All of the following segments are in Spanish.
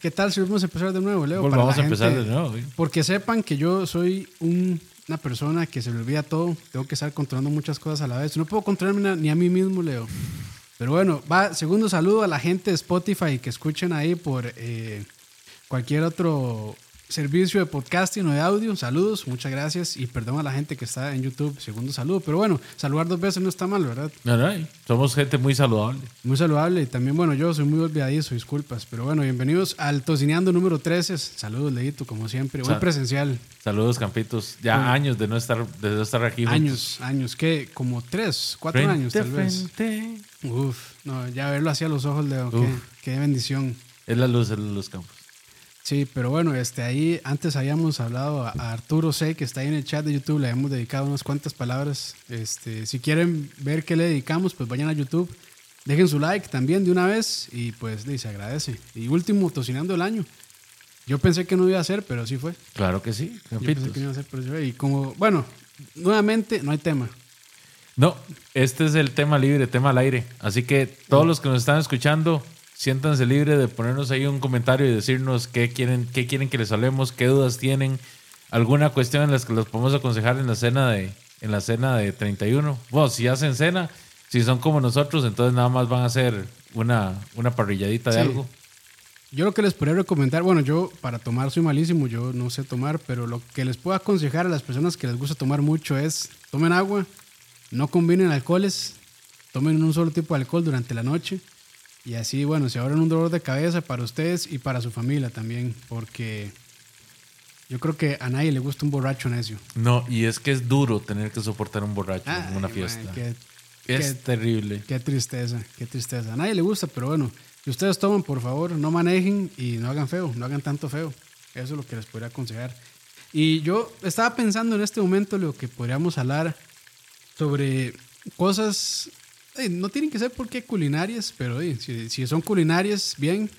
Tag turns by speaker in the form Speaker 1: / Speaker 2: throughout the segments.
Speaker 1: ¿Qué tal si vamos a empezar de nuevo, Leo?
Speaker 2: A empezar
Speaker 1: gente-
Speaker 2: de nuevo.
Speaker 1: Porque sepan que yo soy un- una persona que se le olvida todo. Tengo que estar controlando muchas cosas a la vez. No puedo controlarme ni a mí mismo, Leo. Pero bueno, va, segundo saludo a la gente de Spotify que escuchen ahí por eh, cualquier otro servicio de podcasting o de audio. Saludos, muchas gracias. Y perdón a la gente que está en YouTube. Segundo saludo. Pero bueno, saludar dos veces no está mal, ¿verdad?
Speaker 2: No, somos gente muy saludable.
Speaker 1: Muy saludable y también, bueno, yo soy muy olvidadizo, disculpas. Pero bueno, bienvenidos al Tocineando número 13. Saludos, Leito, como siempre. Hoy
Speaker 2: Sal-
Speaker 1: presencial.
Speaker 2: Saludos, Campitos. Ya
Speaker 1: Bueno.
Speaker 2: años de no estar, de no estar aquí. juntos.
Speaker 1: Años, años, ¿qué? Como tres, cuatro
Speaker 2: Frente
Speaker 1: años tal vez.
Speaker 2: frente.
Speaker 1: Uf, no, ya verlo así a los ojos, Leo, qué, qué bendición.
Speaker 2: Es la luz, es la luz, Campos.
Speaker 1: Sí, pero bueno, este, ahí antes habíamos hablado a, a Arturo C, que está ahí en el chat de YouTube, le hemos dedicado unas cuantas palabras. Este, si quieren ver qué le dedicamos, pues vayan a YouTube, dejen su like también de una vez y pues se agradece. Y último, tocinando el año. Yo pensé que no iba a ser, pero sí fue.
Speaker 2: Claro que sí,
Speaker 1: Yo pensé que no iba a ser, pero sí fue. Y como, bueno, nuevamente no hay tema.
Speaker 2: No, este es el tema libre, tema al aire. Así que todos los que nos están escuchando, siéntanse libres de ponernos ahí un comentario y decirnos qué quieren, qué quieren que les hablemos, qué dudas tienen, alguna cuestión en las que los podemos aconsejar en la cena de, en la cena de 31. Bueno, si hacen cena, si son como nosotros, entonces nada más van a hacer una, una parrilladita de
Speaker 1: Sí.
Speaker 2: algo.
Speaker 1: Yo lo que les podría recomendar, bueno, yo para tomar soy malísimo, yo no sé tomar, pero lo que les puedo aconsejar a las personas que les gusta tomar mucho es tomen agua, no combinen alcoholes, tomen un solo tipo de alcohol durante la noche y así, bueno, se ahorran un dolor de cabeza para ustedes y para su familia también, porque yo creo que a nadie le gusta un borracho necio.
Speaker 2: No, y es que es duro tener que soportar un borracho en una
Speaker 1: Ay,
Speaker 2: fiesta.
Speaker 1: man, qué,
Speaker 2: es
Speaker 1: qué-
Speaker 2: terrible.
Speaker 1: Qué tristeza, qué tristeza. A nadie le gusta, pero bueno, si ustedes toman, por favor, no manejen y no hagan feo, no hagan tanto feo. Eso es lo que les podría aconsejar. Y yo estaba pensando en este momento lo que podríamos hablar sobre cosas, eh, no tienen que ser porque culinarias, pero eh, si, si son culinarias, bien,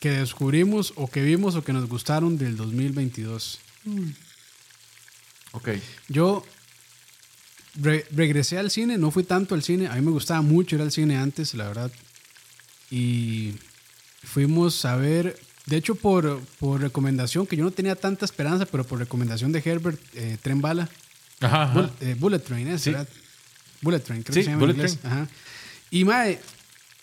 Speaker 1: que descubrimos o que vimos o que nos gustaron del 2022.
Speaker 2: Ok.
Speaker 1: Yo re- regresé al cine, no fui tanto al cine, a mí me gustaba mucho ir al cine antes, la verdad. Y fuimos a ver, de hecho por, por recomendación, que yo no tenía tanta esperanza, pero por recomendación de Herbert, eh, Tren Bala,
Speaker 2: Ajá, ajá.
Speaker 1: Bull- eh, Bullet Train, ¿es
Speaker 2: Sí.
Speaker 1: verdad? Bullet Train, creo
Speaker 2: Sí,
Speaker 1: que se llama
Speaker 2: Bullet
Speaker 1: en inglés. Ajá. Y mae,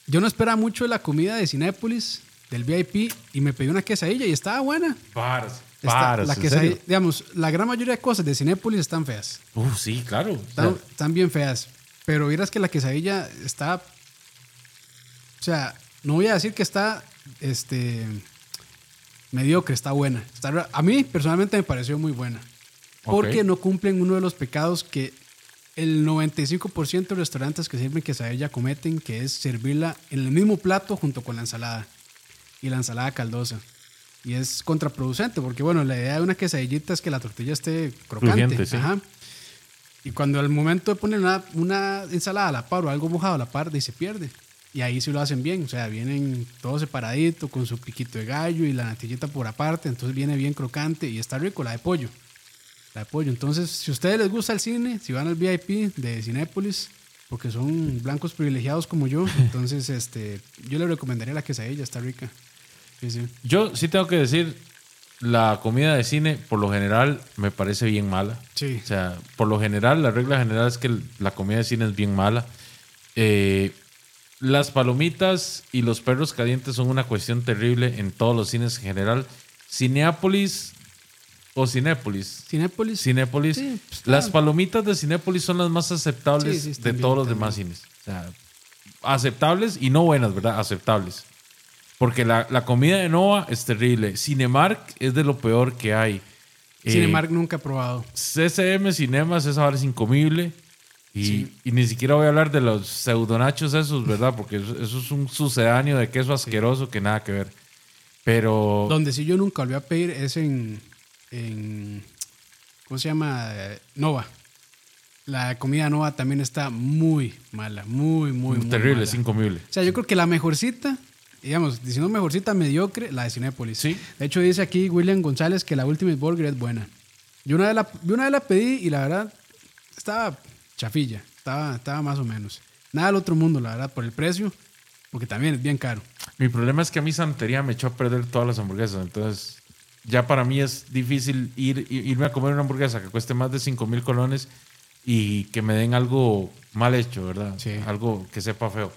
Speaker 1: yo no esperaba mucho de la comida de Cinépolis, del VIP, y me pedí una quesadilla y estaba buena.
Speaker 2: Paras, paras,
Speaker 1: la
Speaker 2: ¿en
Speaker 1: quesadilla, digamos, la gran mayoría de cosas de Cinépolis están feas.
Speaker 2: Uf, sí, claro. O sea,
Speaker 1: Están, bien feas. Pero vieras que la quesadilla está. O sea, no voy a decir que está este, mediocre, está buena. Está a mí personalmente me pareció muy buena. Porque no cumplen uno de los pecados que el 95% de restaurantes que sirven quesadilla cometen, que es servirla en el mismo plato junto con la ensalada. Y la ensalada caldosa. Y es contraproducente, porque bueno, la idea de una quesadillita es que la tortilla esté crocante.
Speaker 2: Sí.
Speaker 1: Ajá. Y cuando al momento de poner una, una ensalada a la par o algo mojado a la par, ahí se pierde. Y ahí sí lo hacen bien. O sea, vienen todo separadito, con su piquito de gallo y la natillita por aparte. Entonces viene bien crocante y está rico la de pollo. La pollo. Entonces, si a ustedes les gusta el cine, si van al VIP de Cinépolis, porque son blancos privilegiados como yo, entonces este, yo les recomendaría la quesadilla, está rica. Sí, sí.
Speaker 2: Yo sí tengo que decir, la comida de cine, por lo general, me parece bien mala.
Speaker 1: Sí.
Speaker 2: O sea, por lo general, la regla general es que la comida de cine es bien mala. Eh, las palomitas y los perros calientes son una cuestión terrible en todos los cines en general. Cineápolis o Cinépolis.
Speaker 1: Cinépolis.
Speaker 2: Cinépolis.
Speaker 1: Sí, pues,
Speaker 2: las
Speaker 1: claro.
Speaker 2: palomitas de Cinépolis son las más aceptables
Speaker 1: Sí, sí,
Speaker 2: de
Speaker 1: bien,
Speaker 2: todos los demás cines. O sea, aceptables y no buenas, ¿verdad? Aceptables. Porque la, la comida de Nova es terrible. Cinemark es de lo peor que hay. Eh,
Speaker 1: Cinemark nunca he probado.
Speaker 2: CCM Cinemas, esa es incomible. Y,
Speaker 1: Sí.
Speaker 2: y ni siquiera voy a hablar de los pseudonachos esos, ¿verdad? Porque eso, eso es un sucedáneo de queso asqueroso que nada que ver. Pero...
Speaker 1: Donde sí yo nunca volví a pedir es en, en ¿cómo se llama? Nova. La comida Nova también está muy mala, muy, muy, muy
Speaker 2: terrible,
Speaker 1: mala.
Speaker 2: es incomible.
Speaker 1: O sea, yo creo que la mejorcita, digamos, diciendo mejorcita mediocre, la de Cinépolis.
Speaker 2: Sí.
Speaker 1: De hecho, dice aquí William González que la Ultimate Burger es buena. Yo una vez la, yo una vez la pedí y la verdad estaba chafilla, estaba, estaba más o menos. Nada del otro mundo, la verdad, por el precio, porque también es bien caro.
Speaker 2: Mi problema es que a mi santería me echó a perder todas las hamburguesas. Entonces, ya para mí es difícil ir, irme a comer una hamburguesa que cueste más de 5 mil colones y que me den algo mal hecho, ¿verdad?
Speaker 1: Sí.
Speaker 2: Algo que sepa feo.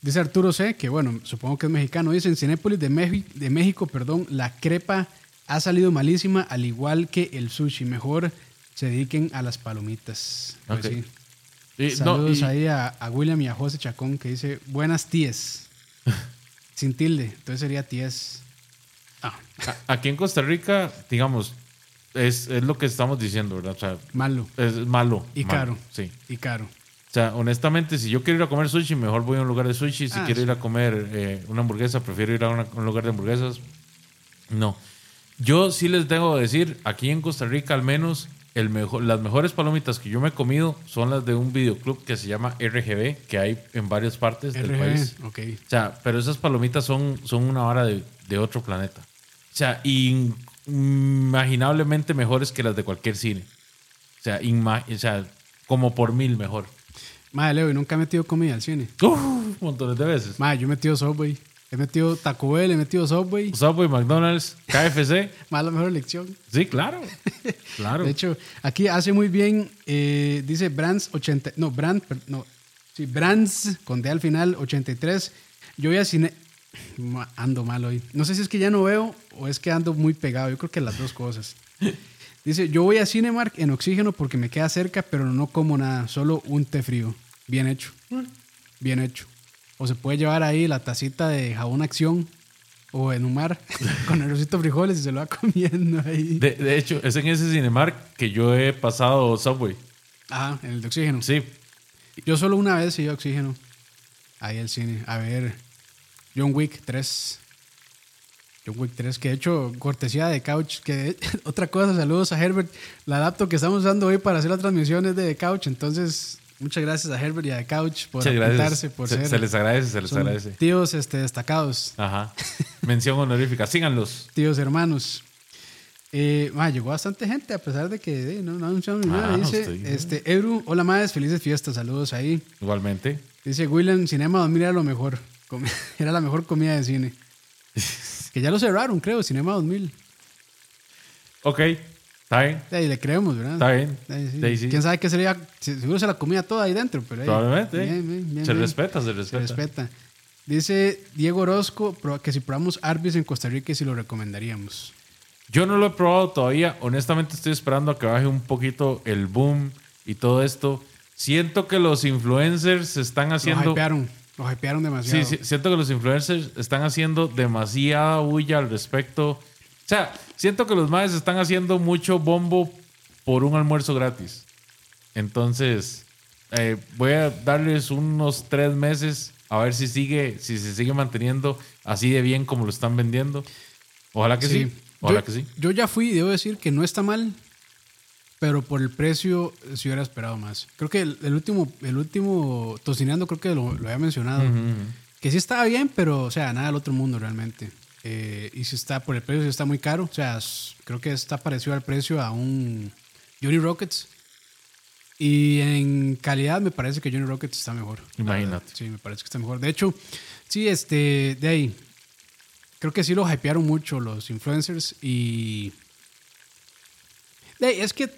Speaker 1: Dice, Arturo C, que bueno, supongo que es mexicano. Dice, en Cinépolis de, Meji- de México, perdón, la crepa ha salido malísima, al igual que el sushi. Mejor se dediquen a las palomitas. Pues sí.
Speaker 2: Y- no,
Speaker 1: Saludos
Speaker 2: y-
Speaker 1: ahí a, a William y a José Chacón, que dice, buenas tías. Sin tilde, entonces sería tías. Ah,
Speaker 2: aquí en Costa Rica, digamos, es, es lo que estamos diciendo, ¿verdad? O sea,
Speaker 1: malo
Speaker 2: es malo.
Speaker 1: y
Speaker 2: malo,
Speaker 1: caro.
Speaker 2: Sí.
Speaker 1: Y caro.
Speaker 2: O sea, honestamente, si yo quiero ir a comer sushi, mejor voy a un lugar de sushi. Si
Speaker 1: Ah,
Speaker 2: quiero
Speaker 1: sí.
Speaker 2: ir a comer eh, una hamburguesa, prefiero ir a una- un lugar de hamburguesas. No. Yo sí les debo decir, aquí en Costa Rica al menos, el mejor, las mejores palomitas que yo me he comido son las de un videoclub que se llama RGB, que hay en varias partes del país.
Speaker 1: RG, ok.
Speaker 2: O sea, pero esas palomitas son, son una vara de, de otro planeta. O sea, inimaginablemente mejores que las de cualquier cine. O sea, inma- o sea como por mil mejor.
Speaker 1: Madre, Leo, ¿y nunca he metido comida al cine?
Speaker 2: Uf, montones de veces.
Speaker 1: Madre, yo he metido Subway. He metido Taco Bell, he metido Subway.
Speaker 2: Subway, McDonald's, KFC.
Speaker 1: Más la mejor elección.
Speaker 2: Sí, claro. Claro.
Speaker 1: De hecho, aquí hace muy bien, eh, dice Brands 80, no, Brand, per- no, sí, Brands con D al final, 83. Yo voy a cine, ando mal hoy. No sé si es que ya no veo o es que ando muy pegado. Yo creo que las dos cosas. Dice, yo voy a Cinemark en oxígeno porque me queda cerca, pero no como nada, solo un té frío. Bien hecho. Bien hecho. O se puede llevar ahí la tacita de jabón acción o en un mar con el rosito frijoles y se lo va comiendo ahí.
Speaker 2: de, de hecho, es en ese Cinemark que yo he pasado Subway.
Speaker 1: Ajá, en el de oxígeno.
Speaker 2: Sí.
Speaker 1: Yo solo una vez he ido a oxígeno. Ahí al cine. A ver, John Wick 3. John Wick 3, que de hecho, cortesía de Couch. Que otra cosa, saludos a Herbert. La adapto que estamos usando hoy para hacer las transmisiones de The Couch. Entonces, muchas gracias a Herbert y a The Couch por apuntarse, por
Speaker 2: se,
Speaker 1: ser.
Speaker 2: se les agradece, se les
Speaker 1: son
Speaker 2: agradece.
Speaker 1: Tíos este, destacados,
Speaker 2: Ajá. Mención honorífica. Síganlos.
Speaker 1: tíos hermanos. Eh, ma, llegó bastante gente a pesar de que eh, no, no anunciaron ni nada.
Speaker 2: Ah,
Speaker 1: Dice,
Speaker 2: usted-
Speaker 1: este, Ebru, hola madres, felices fiestas, saludos ahí.
Speaker 2: Igualmente.
Speaker 1: Dice William, Cinema 2000 era lo mejor. Era la mejor comida de cine. Que ya lo cerraron, creo, Cinema 2000.
Speaker 2: Ok. Está bien.
Speaker 1: Ahí le creemos, ¿verdad?
Speaker 2: Está bien.
Speaker 1: De ahí sí.
Speaker 2: De ahí sí.
Speaker 1: ¿Quién sabe qué sería? Se- Seguro se la comía toda ahí dentro, pero ahí-
Speaker 2: Probablemente.
Speaker 1: Bien, bien, bien,
Speaker 2: se respeta, se
Speaker 1: Se
Speaker 2: respeta.
Speaker 1: respeta. Dice Diego Orozco que si probamos Arby's en Costa Rica si lo recomendaríamos.
Speaker 2: Yo no lo he probado todavía. Honestamente, estoy esperando a que baje un poquito el boom y todo esto. Siento que los influencers se están
Speaker 1: Lo
Speaker 2: haciendo.
Speaker 1: hypearon. Lo hypearon demasiado.
Speaker 2: Sí, sí, siento que los influencers están haciendo demasiada bulla al respecto. O sea, siento que los madres están haciendo mucho bombo por un almuerzo gratis. Entonces, eh, voy a darles unos tres meses a ver si sigue, si se sigue manteniendo así de bien como lo están vendiendo. Ojalá que sí. Ojalá
Speaker 1: yo,
Speaker 2: que sí.
Speaker 1: Yo ya fui y debo decir que no está mal, pero por el precio eh, si hubiera esperado más. Creo que el, el último, el último tocineando creo que lo, lo había mencionado. Que sí estaba bien, pero o sea, nada del otro mundo realmente. Eh, y si está por el precio, si está muy caro. O sea, creo que está parecido al precio a un Johnny Rockets. Y en calidad me parece que Johnny Rockets está mejor.
Speaker 2: Imagínate.
Speaker 1: Sí, me parece que está mejor. De hecho, sí, este, de ahí. Creo que sí lo hypearon mucho los influencers y... De ahí, es que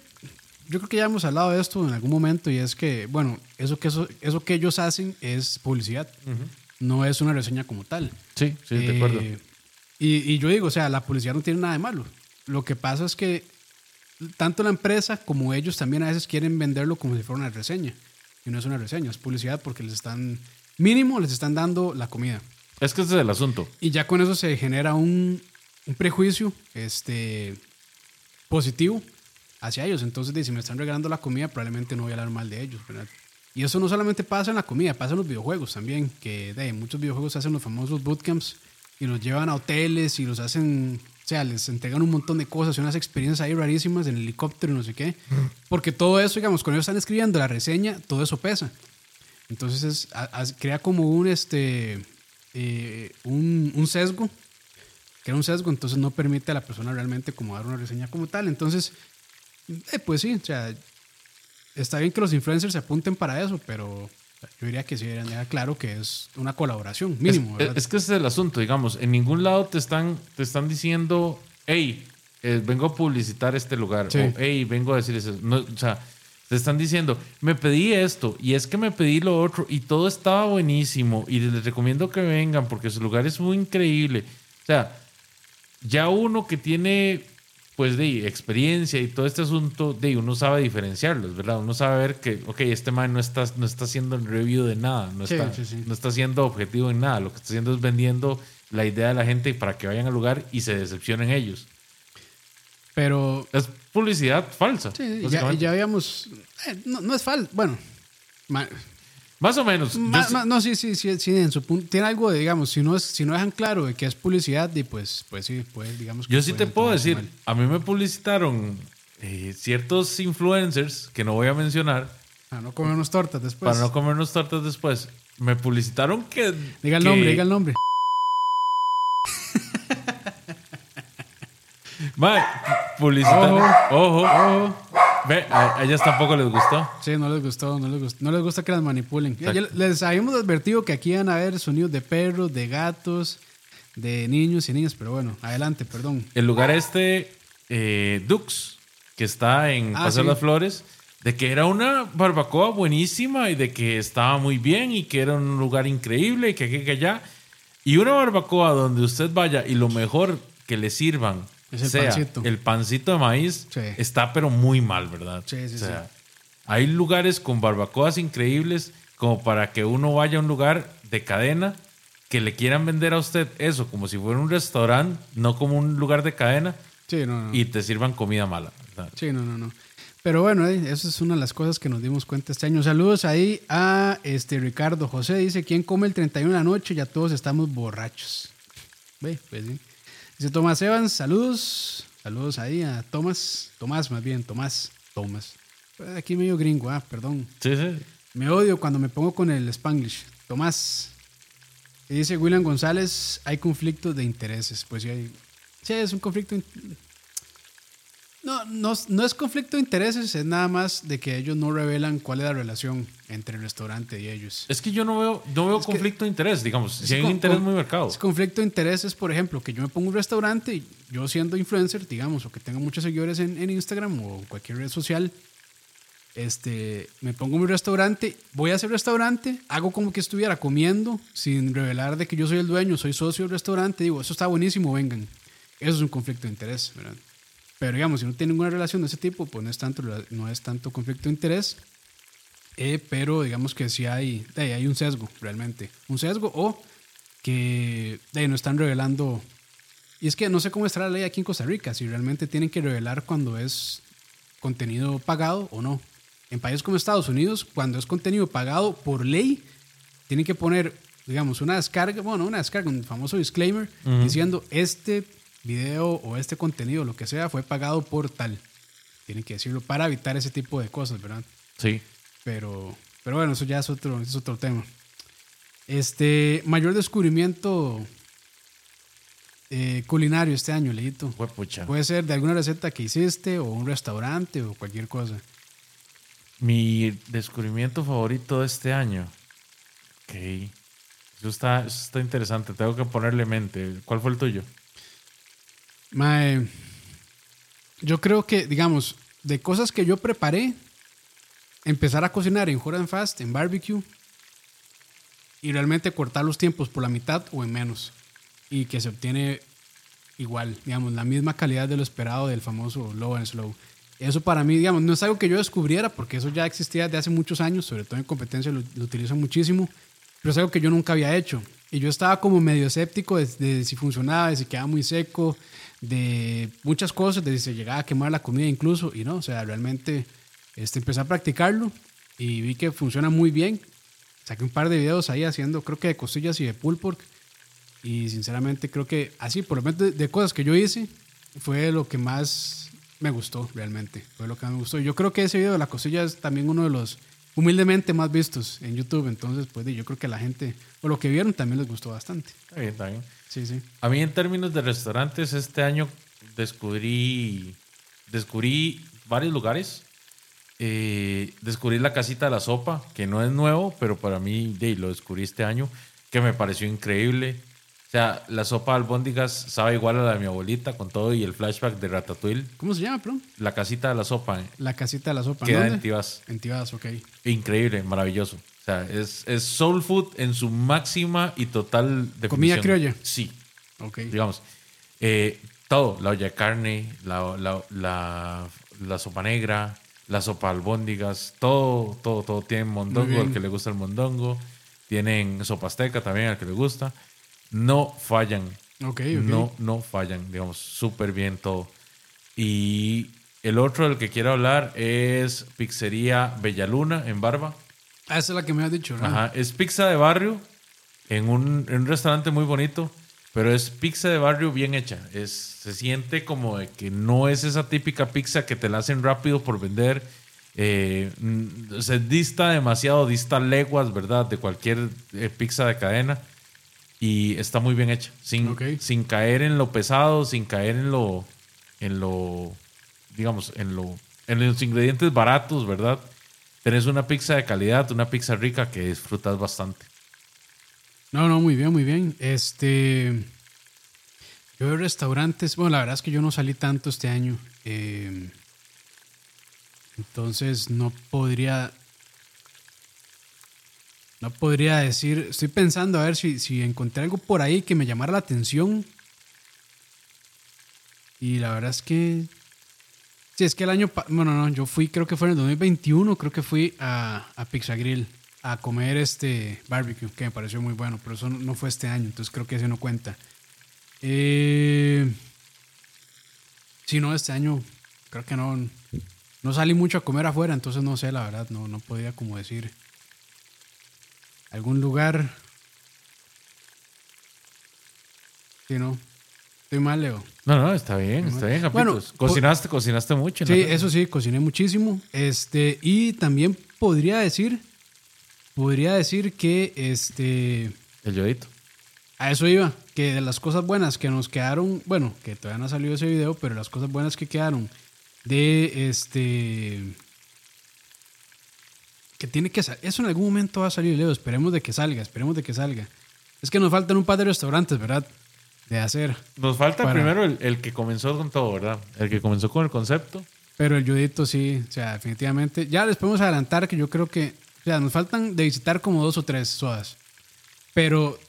Speaker 1: yo creo que ya hemos hablado de esto en algún momento y es que, bueno, eso que, eso, eso que ellos hacen es publicidad, no es una reseña como tal.
Speaker 2: Sí, sí, de
Speaker 1: Eh,
Speaker 2: acuerdo.
Speaker 1: Y, y yo digo, o sea, la publicidad no tiene nada de malo. Lo que pasa es que tanto la empresa como ellos también a veces quieren venderlo como si fuera una reseña. Y no es una reseña, es publicidad porque les están, mínimo les están dando la comida.
Speaker 2: Es que ese es el asunto.
Speaker 1: Y ya con eso se genera un, un prejuicio este, positivo hacia ellos. Entonces, si me están regalando la comida, probablemente no voy a hablar mal de ellos, ¿verdad? Y eso no solamente pasa en la comida, pasa en los videojuegos también, que de, muchos videojuegos hacen los famosos bootcamps y los llevan a hoteles y los hacen, o sea, les entregan un montón de cosas y unas experiencias ahí rarísimas en helicóptero y no sé qué. Porque todo eso, digamos, cuando ellos están escribiendo la reseña, todo eso pesa. Entonces es- a- a- crea como un, este, eh, un, un sesgo, crea un sesgo, entonces no permite a la persona realmente como dar una reseña como tal. Entonces, eh, pues sí, o sea, está bien que los influencers se apunten para eso, pero Yo diría que sí deberían dejar claro que es una colaboración, mínimo.
Speaker 2: Es, que ese es el asunto, digamos. En ningún lado te están, te están diciendo, hey, eh, vengo a publicitar este lugar.
Speaker 1: Sí.
Speaker 2: O hey, vengo a decir eso. No, o sea, te están diciendo, me pedí esto y es que me pedí lo otro y todo estaba buenísimo y les recomiendo que vengan porque su lugar es muy increíble. O sea, ya uno que tiene pues de experiencia y todo este asunto, de uno sabe diferenciarlos, ¿verdad? Uno sabe ver que, ok, este man no está, no está haciendo el review de nada, no,
Speaker 1: Sí,
Speaker 2: está,
Speaker 1: sí, sí.
Speaker 2: no está siendo objetivo en nada, lo que está haciendo es vendiendo la idea de la gente para que vayan al lugar y se decepcionen ellos.
Speaker 1: Pero
Speaker 2: Es publicidad falsa.
Speaker 1: sí, ya, ya habíamos. eh, no, no es falso. Bueno,
Speaker 2: Más o menos.
Speaker 1: Ma- ma- no, sí, sí, sí, sí, en su punto. Tiene algo de, digamos, si no, es, si no dejan claro de que es publicidad, y pues, pues sí, pues digamos que
Speaker 2: Yo sí te puedo decir,
Speaker 1: mal.
Speaker 2: a mí me publicitaron eh, ciertos influencers que no voy a mencionar
Speaker 1: Para no comernos tortas después.
Speaker 2: para no comernos tortas después. Me publicitaron que.
Speaker 1: Diga el
Speaker 2: que-
Speaker 1: nombre, diga el nombre.
Speaker 2: Mae, publicitaron. Ojo.
Speaker 1: Oh,
Speaker 2: Ve, a, a ellas tampoco les gustó.
Speaker 1: sí, no les gustó, no les gustó, no les gusta que las manipulen. Ya- les habíamos advertido que aquí iban a haber sonidos de perros, de gatos, de niños y niñas, pero bueno, adelante, perdón.
Speaker 2: El lugar este, eh, Dux, que está en
Speaker 1: Ah,
Speaker 2: Paseo
Speaker 1: sí.
Speaker 2: las Flores, de que era una barbacoa buenísima y de que estaba muy bien y que era un lugar increíble y que aquí que allá. Y una barbacoa donde usted vaya y lo mejor que le sirvan
Speaker 1: Es el
Speaker 2: sea
Speaker 1: pancito.
Speaker 2: el pancito de maíz,
Speaker 1: Sí.
Speaker 2: está pero muy mal, ¿verdad?
Speaker 1: Sí, sí,
Speaker 2: O sea, Hay lugares con barbacoas increíbles como para que uno vaya a un lugar de cadena que le quieran vender a usted eso como si fuera un restaurante, no como un lugar de cadena
Speaker 1: Sí, no, no.
Speaker 2: y te sirvan comida mala. ¿verdad?
Speaker 1: Sí, no, no, no. Pero bueno, eh, eso es una de las cosas que nos dimos cuenta este año. Saludos ahí a este Ricardo José. Dice, ¿quién come el 31 de la noche? Ya todos estamos borrachos. Ve, pues sí. Dice Tomás Evans, saludos. Saludos ahí a Tomás. Tomás, más bien, Tomás. Tomás. Eh, Aquí medio gringo, ah, perdón.
Speaker 2: Sí, sí.
Speaker 1: Me odio cuando me pongo con el Spanglish. Tomás. Y dice William González, hay conflictos de intereses. Pues sí, hay, sí es un conflicto. No, no, no es conflicto de intereses, es nada más de que ellos no revelan cuál es la relación entre el restaurante y ellos.
Speaker 2: Es que yo no veo, no veo
Speaker 1: Es que-
Speaker 2: conflicto de interés, digamos. Si hay un interés muy marcado.
Speaker 1: Es conflicto de intereses, por ejemplo, que yo me pongo un restaurante y yo siendo influencer, digamos, o que tenga muchos seguidores en, en Instagram o en cualquier red social, este, me pongo mi restaurante, voy a ese restaurante, hago como que estuviera comiendo sin revelar de que yo soy el dueño, soy socio del restaurante, digo, eso está buenísimo, vengan. Eso es un conflicto de interés, ¿verdad? Pero digamos, si no tiene ninguna relación de ese tipo, pues no es tanto, no es tanto conflicto de interés. Eh, pero digamos que sí hay, eh, hay un sesgo, realmente. Un sesgo o que eh, no están revelando. Y es que no sé cómo está la ley aquí en Costa Rica, si realmente tienen que revelar cuando es contenido pagado o no. En países como Estados Unidos, cuando es contenido pagado por ley, tienen que poner, digamos, una descarga, bueno, una descarga, un famoso disclaimer, diciendo este video o este contenido, lo que sea, fue pagado por tal. Tienen que decirlo para evitar ese tipo de cosas, ¿verdad?
Speaker 2: Sí.
Speaker 1: Pero, pero bueno, eso ya es otro, es otro tema. Este, mayor descubrimiento eh, culinario este año, Leito. Puede ser de alguna receta que hiciste o un restaurante o cualquier cosa.
Speaker 2: Mi descubrimiento favorito de este año. Ok. Eso está, eso está interesante. Tengo que ponerle mente. ¿Cuál fue el tuyo?
Speaker 1: Mae, yo creo que, digamos, de cosas que yo preparé, empezar a cocinar en Hot and Fast, en barbecue, y realmente cortar los tiempos por la mitad o en menos. Y que se obtiene igual, digamos, la misma calidad de lo esperado del famoso low and slow. Eso para mí, digamos, no es algo que yo descubriera, porque eso ya existía desde hace muchos años, sobre todo en competencia lo, lo utilizan muchísimo, pero es algo que yo nunca había hecho. Y yo estaba como medio escéptico de, de si funcionaba, de si quedaba muy seco, de muchas cosas, de si se llegaba a quemar la comida incluso, y no, o sea, realmente este, empecé a practicarlo y vi que funciona muy bien. Saqué un par de videos ahí haciendo, creo que de costillas y de pork. Y sinceramente creo que así, por lo menos de, de cosas que yo hice, fue lo que más me gustó realmente. Fue lo que más me gustó. Yo creo que ese video de la costilla es también uno de los humildemente más vistos en YouTube. Entonces, pues yo creo que la gente, o lo que vieron, también les gustó bastante.
Speaker 2: Está bien.
Speaker 1: Sí, sí.
Speaker 2: A mí en términos de restaurantes, este año descubrí, descubrí varios lugares. eh, descubrí la casita de la sopa, que no es nuevo, pero para mí de, lo descubrí este año, que me pareció increíble. O sea, la sopa de albóndigas sabe igual a la de mi abuelita, con todo y el flashback de Ratatouille.
Speaker 1: ¿Cómo se llama, perdón?
Speaker 2: La casita de la sopa. eh,
Speaker 1: La casita de la sopa.
Speaker 2: Queda
Speaker 1: ¿Dónde?
Speaker 2: en Tibás.
Speaker 1: En Tibás, ok.
Speaker 2: Increíble, maravilloso. O sea, es, es soul food en su máxima y total definición.
Speaker 1: ¿Comida criolla?
Speaker 2: Sí,
Speaker 1: Ok.
Speaker 2: digamos. Eh, todo, la olla de carne, la, la, la, la sopa negra, la sopa de albóndigas, todo, todo, todo. Tienen mondongo,
Speaker 1: bien.
Speaker 2: al que le gusta el mondongo. Tienen sopa azteca también, al que le gusta. No fallan.
Speaker 1: Ok, ok.
Speaker 2: No, no fallan, digamos, súper bien todo. Y el otro del que quiero hablar es Pizzería Bellaluna en Barba.
Speaker 1: Ah, esa es la que me has dicho, ¿no?
Speaker 2: Ajá, es pizza de barrio en un, en un restaurante muy bonito, pero es pizza de barrio bien hecha. Es, se siente como de que no es esa típica pizza que te la hacen rápido por vender. Eh, se dista demasiado, dista leguas, ¿verdad? De cualquier eh, pizza de cadena. Y está muy bien hecha, sin, sin caer en lo pesado, sin caer en lo, en lo, digamos, en lo, en los ingredientes baratos, ¿verdad? Tenés una pizza de calidad, una pizza rica que disfrutas bastante.
Speaker 1: No, no, muy bien, muy bien. Este. Yo de restaurantes. Bueno, la verdad es que yo no salí tanto este año. eh, entonces no podría. No podría decir. Estoy pensando a ver si, si encontré algo por ahí que me llamara la atención. Y la verdad es que. Sí, es que el año. Bueno, no, yo fui, creo que fue en el 2021, creo que fui a, a Pizza Grill a comer este barbecue, que me pareció muy bueno, pero eso no, fue este año, entonces creo que ese no cuenta. Eh, sí, no, este año creo que no. No salí mucho a comer afuera, entonces no sé, la verdad, no, no podía como decir. Algún lugar. Sí, no. Estoy mal, Leo.
Speaker 2: No, no, está bien, está bien,
Speaker 1: Bueno,
Speaker 2: Japitos. cocinaste, cocinaste mucho.
Speaker 1: Sí,
Speaker 2: ¿no?
Speaker 1: eso sí, cociné muchísimo. Este, y también podría decir, podría decir que este,
Speaker 2: El yodito.
Speaker 1: a eso iba, que de las cosas buenas que nos quedaron, bueno, que todavía no ha salido ese video, pero las cosas buenas que quedaron de este, que tiene que salir, eso en algún momento va a salir, Leo, esperemos de que salga, esperemos de que salga. Es que nos faltan un par de restaurantes, ¿verdad? De hacer.
Speaker 2: Nos falta
Speaker 1: Para-
Speaker 2: primero el, el que comenzó con todo, ¿verdad? El que comenzó con el concepto.
Speaker 1: Pero el Judito sí, o sea, definitivamente. Ya les podemos adelantar que yo creo que, o sea, nos faltan de visitar como dos o tres sodas. Pero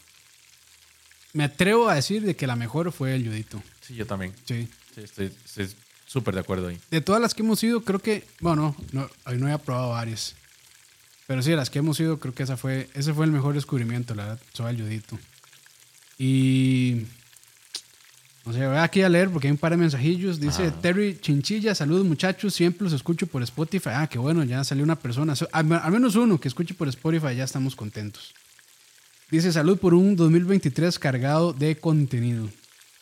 Speaker 1: me atrevo a decir de que la mejor fue el Judito.
Speaker 2: Sí, yo también.
Speaker 1: Sí.
Speaker 2: Sí, estoy súper de acuerdo ahí.
Speaker 1: De todas las que hemos ido, creo que, bueno, no, hoy no había probado varias. Pero sí, de las que hemos ido, creo que esa fue, ese fue el mejor descubrimiento, la verdad, soda el Judito. Y no sé, voy aquí a leer porque hay un par de mensajillos. Dice. Terry Chinchilla, saludos muchachos, siempre los escucho por Spotify. Ah, qué bueno, ya salió una persona, So- al, al menos uno que escuche por Spotify, ya estamos contentos. Dice salud por un 2023 cargado de contenido.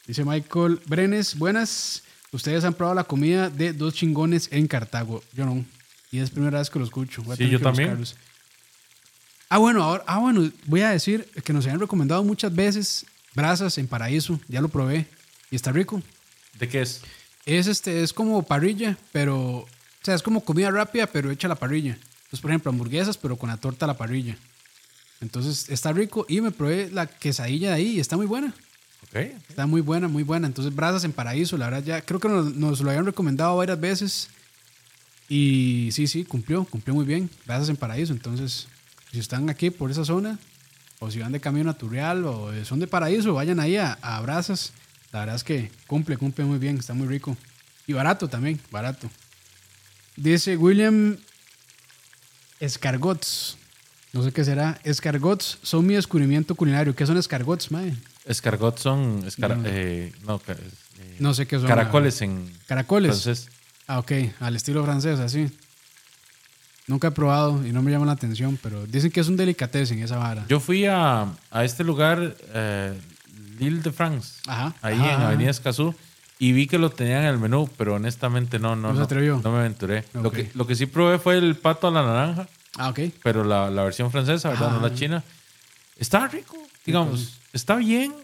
Speaker 1: Dice Michael Brenes, buenas. Ustedes han probado la comida de dos chingones en Cartago. Yo no. Y es primera vez que lo escucho. Voy a
Speaker 2: Sí,
Speaker 1: tener
Speaker 2: yo
Speaker 1: que
Speaker 2: también.
Speaker 1: buscarlos. Ah, bueno, ahora, ah, bueno, voy a decir que nos habían recomendado muchas veces brasas en paraíso. Ya lo probé. Y está rico.
Speaker 2: ¿De qué es?
Speaker 1: Es este, es como parrilla, pero. O sea, es como comida rápida, pero hecha a la parrilla. Entonces, por ejemplo, hamburguesas, pero con la torta a la parrilla. Entonces, está rico. Y me probé la quesadilla de ahí y está muy buena.
Speaker 2: Ok.
Speaker 1: Está muy buena, muy buena. Entonces, brasas en paraíso, la verdad, ya creo que nos, nos lo habían recomendado varias veces. Y sí, sí, cumplió, cumplió muy bien. Brasas en paraíso. Entonces, si están aquí por esa zona, o si van de camino a Turrial, o son de paraíso, vayan ahí a, a brasas. La verdad es que cumple, cumple muy bien, está muy rico. Y barato también, barato. Dice William Escargots. No sé qué será. Escargots son mi descubrimiento culinario. ¿Qué son escargots, mae?
Speaker 2: Escargots son.
Speaker 1: No.
Speaker 2: eh, no, eh,
Speaker 1: No sé qué son.
Speaker 2: caracoles en.
Speaker 1: Caracoles.
Speaker 2: Entonces,
Speaker 1: Ah, ok, al estilo francés, así. Nunca he probado y no me llama la atención, pero dicen que es un delicatessen esa vara.
Speaker 2: yo fui a, a este lugar, eh, Lille de France,
Speaker 1: Ajá.
Speaker 2: ahí
Speaker 1: ajá,
Speaker 2: en
Speaker 1: ajá.
Speaker 2: Avenida Escazú, y vi que lo tenían en el menú, pero honestamente no, no,
Speaker 1: ¿No se atrevió?
Speaker 2: no me aventuré. Lo, que, lo que sí probé fue el pato a la naranja,
Speaker 1: Ah, ok.
Speaker 2: pero la, la versión francesa, ¿verdad? No
Speaker 1: Ah.
Speaker 2: la china. Está rico, digamos, está bien.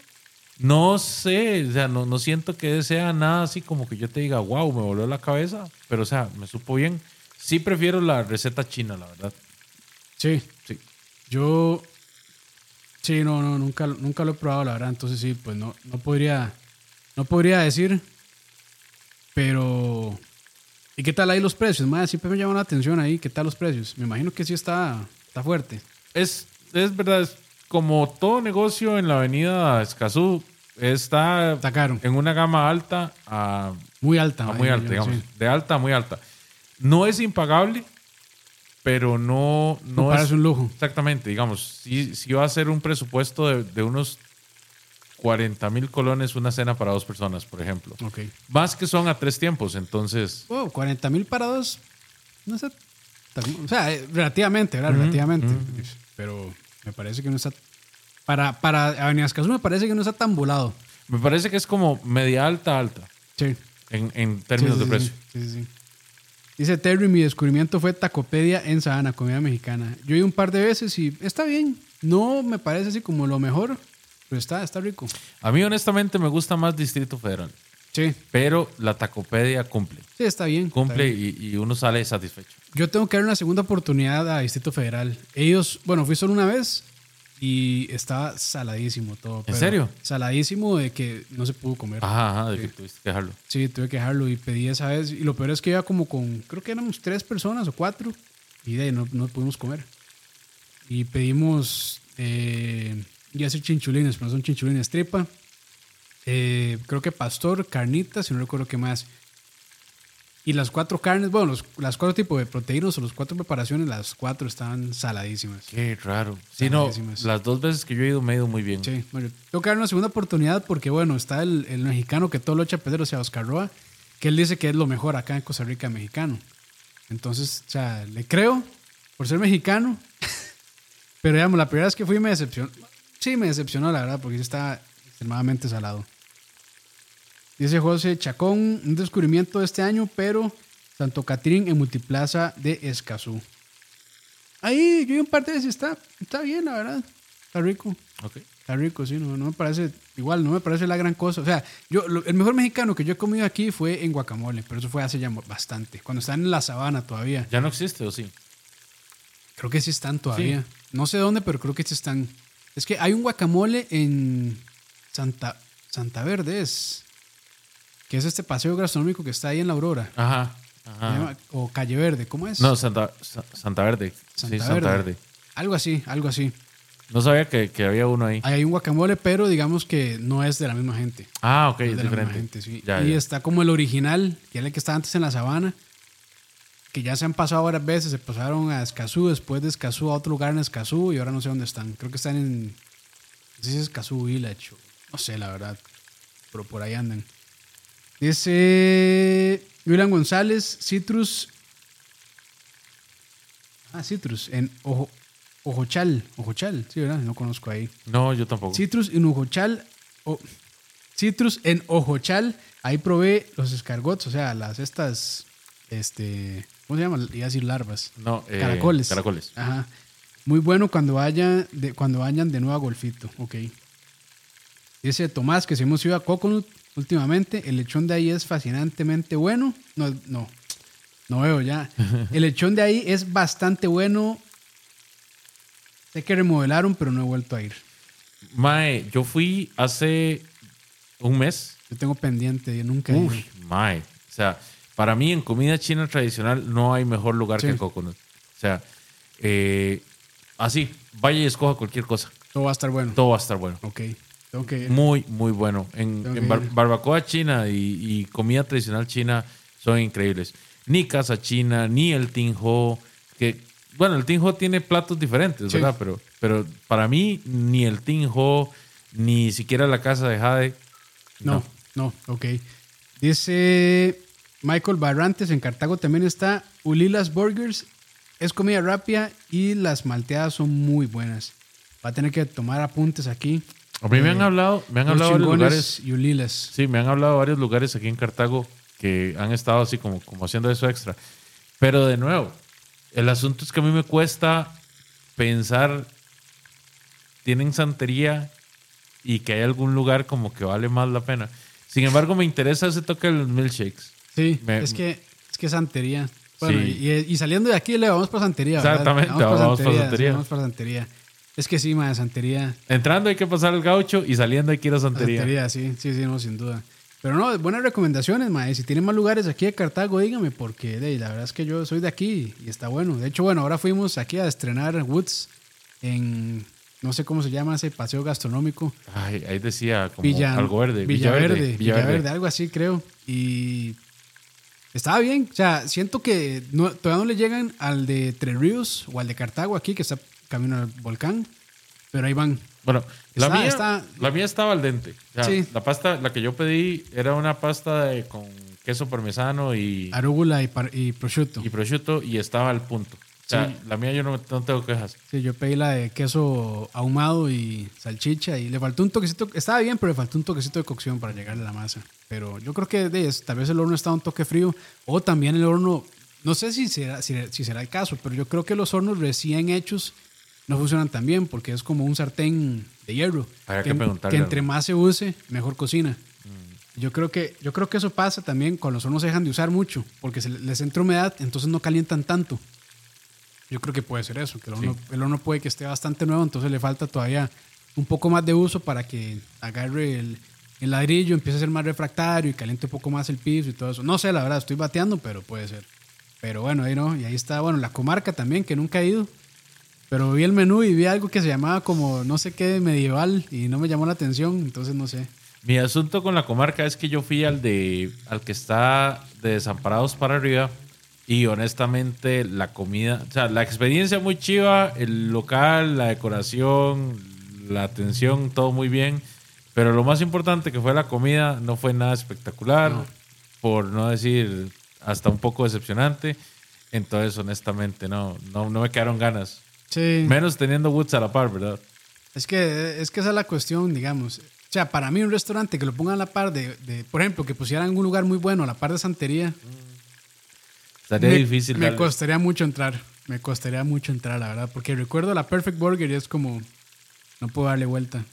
Speaker 2: No sé, o sea, no, no siento que sea nada así como que yo te diga, wow, me volvió la cabeza, pero o sea, me supo bien. Sí prefiero la receta china, la verdad.
Speaker 1: Sí,
Speaker 2: Sí.
Speaker 1: yo. Sí, no, no, nunca, nunca lo he probado, la verdad. Entonces sí, pues no, no podría. No podría decir. Pero. ¿Y qué tal ahí los precios? Más siempre me llama la atención ahí. ¿Qué tal los precios? Me imagino que sí está, está fuerte.
Speaker 2: Es, es verdad, es como todo negocio en la avenida Escazú, está,
Speaker 1: Está caro.
Speaker 2: en una gama alta a,
Speaker 1: Muy alta.
Speaker 2: a muy alta,
Speaker 1: digamos, sí.
Speaker 2: De alta a muy alta. No es impagable, pero no, no,
Speaker 1: No
Speaker 2: es
Speaker 1: parece un lujo.
Speaker 2: Exactamente, digamos, si, si va a ser un presupuesto de, de unos 40 mil colones una cena para dos personas, por ejemplo.
Speaker 1: Ok.
Speaker 2: Más que son a tres tiempos, entonces...
Speaker 1: Oh, 40 mil para dos. No tan- O sea, eh, relativamente, ¿verdad? Relativamente. Pero me parece que no está. Para, para Avenida Escazú me parece que no está tan volado.
Speaker 2: Me parece que es como media alta, alta,
Speaker 1: Sí.
Speaker 2: en, en términos
Speaker 1: Sí, sí,
Speaker 2: de precio.
Speaker 1: Sí, sí, sí. Dice Terry, mi descubrimiento fue Tacopedia en Sabana, comida mexicana. Yo he ido un par de veces y está bien. No me parece así como lo mejor, pero está, está rico.
Speaker 2: A mí honestamente me gusta más Distrito Federal,
Speaker 1: Sí,
Speaker 2: pero la Tacopedia cumple.
Speaker 1: sí, está bien. está
Speaker 2: Cumple
Speaker 1: bien.
Speaker 2: y, y uno sale satisfecho.
Speaker 1: Yo tengo que dar una segunda oportunidad a Distrito Federal. Ellos, bueno, fui solo una vez y estaba saladísimo todo. pero
Speaker 2: serio?
Speaker 1: Saladísimo de que no se pudo comer.
Speaker 2: Ajá, ajá, de que tuviste que dejarlo.
Speaker 1: Sí, tuve que dejarlo y pedí esa vez. Y lo peor es que iba como con, creo que éramos tres personas o cuatro. Y de ahí no, no pudimos comer. Y pedimos, eh, iba a ser chinchulines, pero no son chinchulines, tripa. Eh, creo que pastor, carnitas y no recuerdo qué más. Y las cuatro carnes, bueno, los, las cuatro tipos de proteínas o las cuatro preparaciones, las cuatro estaban saladísimas.
Speaker 2: Qué raro. Sí, no, las dos veces que yo he ido me he ido muy bien.
Speaker 1: Sí, bueno, tengo que dar una segunda oportunidad porque, bueno, está el, el mexicano que todo lo echa a perder, o sea, Oscar Roa, que él dice que es lo mejor acá en Costa Rica mexicano. Entonces, o sea, le creo por ser mexicano, pero digamos, la primera vez que fui me decepcionó. Sí, me decepcionó, la verdad, porque sí está extremadamente salado. Dice José Chacón, un descubrimiento de este año, pero Santo Catrín en Multiplaza de Escazú. Ahí, yo vi un par de veces, está, está bien, la verdad. Está rico. Está rico, sí, no, no me parece, igual, no me parece la gran cosa. O sea, yo, lo- el mejor mexicano que yo he comido aquí fue en guacamole, pero eso fue hace ya bastante, cuando están en la sabana todavía.
Speaker 2: ¿Ya no existe o sí?
Speaker 1: Creo que sí están todavía. No sé dónde, pero creo que sí están. Es que hay un guacamole en Santa, Santa Verde, es, que es este paseo gastronómico que está ahí en la Aurora.
Speaker 2: Ajá. Ajá.
Speaker 1: o Calle Verde, ¿cómo es?
Speaker 2: No, Santa, Sa- Santa Verde. sí, Santa Verde.
Speaker 1: Algo así, algo así.
Speaker 2: No sabía que, que había uno ahí.
Speaker 1: Ahí hay un guacamole, pero digamos que no es de la misma gente.
Speaker 2: Ah, ok,
Speaker 1: de
Speaker 2: es
Speaker 1: la misma
Speaker 2: diferente.
Speaker 1: gente, sí.
Speaker 2: Ya,
Speaker 1: y
Speaker 2: ya.
Speaker 1: está como el original, que era el que estaba antes en la sabana, que ya se han pasado varias veces, se pasaron a Escazú, después de Escazú a otro lugar en Escazú y ahora no sé dónde están. Creo que están en, no sé si es Escazú Village, no sé la verdad, pero por ahí andan. Dice William González, Citrus, ah, Citrus, en Ojo, Ojochal, Ojochal, sí, ¿verdad? No conozco ahí.
Speaker 2: No, yo tampoco.
Speaker 1: Citrus en Ojochal. o- Citrus en Ojochal. Ahí probé los escargots, o sea, las estas. Este. ¿Cómo se llaman? Iba a decir larvas.
Speaker 2: No, eh,
Speaker 1: Caracoles.
Speaker 2: Caracoles.
Speaker 1: Ajá. Muy bueno cuando vaya de, cuando vayan de nuevo a Golfito. Ok. Dice Tomás que si hemos ido a Coconut últimamente, el lechón de ahí es fascinantemente bueno. No, no. No veo ya. El lechón de ahí es bastante bueno. Sé que remodelaron, pero no he vuelto a ir.
Speaker 2: Mae, yo fui hace un mes.
Speaker 1: Yo tengo pendiente, yo nunca he ido.
Speaker 2: Uy, mae. O sea, para mí en comida china tradicional no hay mejor lugar
Speaker 1: Sí.
Speaker 2: que Coconut. O sea, eh, así, vaya y escoja cualquier cosa.
Speaker 1: Todo va a estar bueno.
Speaker 2: Todo va a estar bueno.
Speaker 1: Ok. Ir.
Speaker 2: Muy, muy bueno. En, bar- barbacoa china y, y comida tradicional china son increíbles. Ni casa china, ni el tinjo, que bueno, el tinjo tiene platos diferentes,
Speaker 1: Sí.
Speaker 2: ¿verdad? Pero, pero para mí ni el tinjo, ni siquiera la casa de Jade.
Speaker 1: No, no, ok. Dice Michael Barrantes, en Cartago también está Ulilas Burgers. Es comida rápida y las malteadas son muy buenas. Va a tener que tomar apuntes aquí.
Speaker 2: A mí me
Speaker 1: Eh,
Speaker 2: han hablado, me han hablado de varios lugares.
Speaker 1: y.
Speaker 2: Sí, me han hablado varios lugares aquí en Cartago que han estado así como, como haciendo eso extra. Pero de nuevo, el asunto es que a mí me cuesta pensar, tienen santería y que hay algún lugar como que vale más la pena. Sin embargo, me interesa ese toque de los milkshakes.
Speaker 1: Sí,
Speaker 2: Me-
Speaker 1: es que es que santería. Bueno,
Speaker 2: Sí.
Speaker 1: y, y saliendo de aquí le vamos para Santería. ¿verdad?
Speaker 2: Exactamente, vamos para Santería.
Speaker 1: Vamos para Santería. Es que sí, ma, Santería.
Speaker 2: Entrando hay que pasar el gaucho y saliendo hay que ir a Santería.
Speaker 1: Santería, sí, sí, sí, no, sin duda. Pero no, buenas recomendaciones, mae. Si tienen más lugares aquí de Cartago, dígame, porque de, la verdad es que yo soy de aquí y está bueno. De hecho, bueno, ahora fuimos aquí a estrenar Woods en, no sé cómo se llama ese paseo gastronómico.
Speaker 2: Ay, ahí decía como
Speaker 1: Villa,
Speaker 2: algo verde.
Speaker 1: Villaverde, Villaverde, algo así creo. Y estaba bien. O sea, siento que no- todavía no le llegan al de Tres Ríos o al de Cartago aquí, que está camino al volcán. Pero ahí van.
Speaker 2: Bueno, la,
Speaker 1: Está-
Speaker 2: mía,
Speaker 1: está-
Speaker 2: la mía estaba al dente. O sea,
Speaker 1: Sí.
Speaker 2: La pasta, la que yo pedí era una pasta de- con queso parmesano y,
Speaker 1: Arúgula y, par- y prosciutto.
Speaker 2: y prosciutto y estaba al punto. O sea,
Speaker 1: Sí.
Speaker 2: la mía yo no, no tengo quejas.
Speaker 1: Sí, yo pedí la de queso ahumado y salchicha y le faltó un toquecito, estaba bien, pero le faltó un toquecito de cocción para llegarle a la masa. Pero yo creo que de, tal vez el horno estaba un toque frío o también el horno, no sé si será, si, si será el caso, pero yo creo que los hornos recién hechos no funcionan tan bien porque es como un sartén de hierro.
Speaker 2: Habría que preguntarle
Speaker 1: que entre más se use, mejor cocina. Yo creo que yo creo que eso pasa también cuando los hornos se dejan de usar mucho, porque se les entra humedad, entonces no calientan tanto. Yo creo que puede ser eso, que el horno, el horno puede que esté bastante nuevo, entonces le falta todavía un poco más de uso para que agarre el, el ladrillo, empiece a ser más refractario y caliente un poco más el piso y todo eso. No sé, la verdad, estoy bateando, pero puede ser. Pero bueno, ahí no, y ahí está, bueno, la comarca también, que nunca he ido. Pero vi el menú y vi algo que se llamaba como no sé qué medieval y no me llamó la atención, entonces no sé.
Speaker 2: Mi asunto con la comarca es que yo fui al de al que está de desamparados para arriba y honestamente la comida, o sea, la experiencia muy chiva, el local, la decoración, la atención, todo muy bien, pero lo más importante que fue la comida no fue nada espectacular,
Speaker 1: No.
Speaker 2: por no decir hasta un poco decepcionante. Entonces, honestamente, no, no, no me quedaron ganas.
Speaker 1: Sí.
Speaker 2: Menos teniendo Woods a la par, ¿verdad?
Speaker 1: Es que, es que esa es la cuestión, digamos. O sea, para mí un restaurante que lo pongan a la par de, de- por ejemplo, que pusieran un lugar muy bueno a la par de Santería,
Speaker 2: Estaría
Speaker 1: me,
Speaker 2: difícil.
Speaker 1: me
Speaker 2: darle-
Speaker 1: costaría mucho entrar. Me costaría mucho entrar, la verdad. Porque recuerdo la Perfect Burger y es como, no puedo darle vuelta.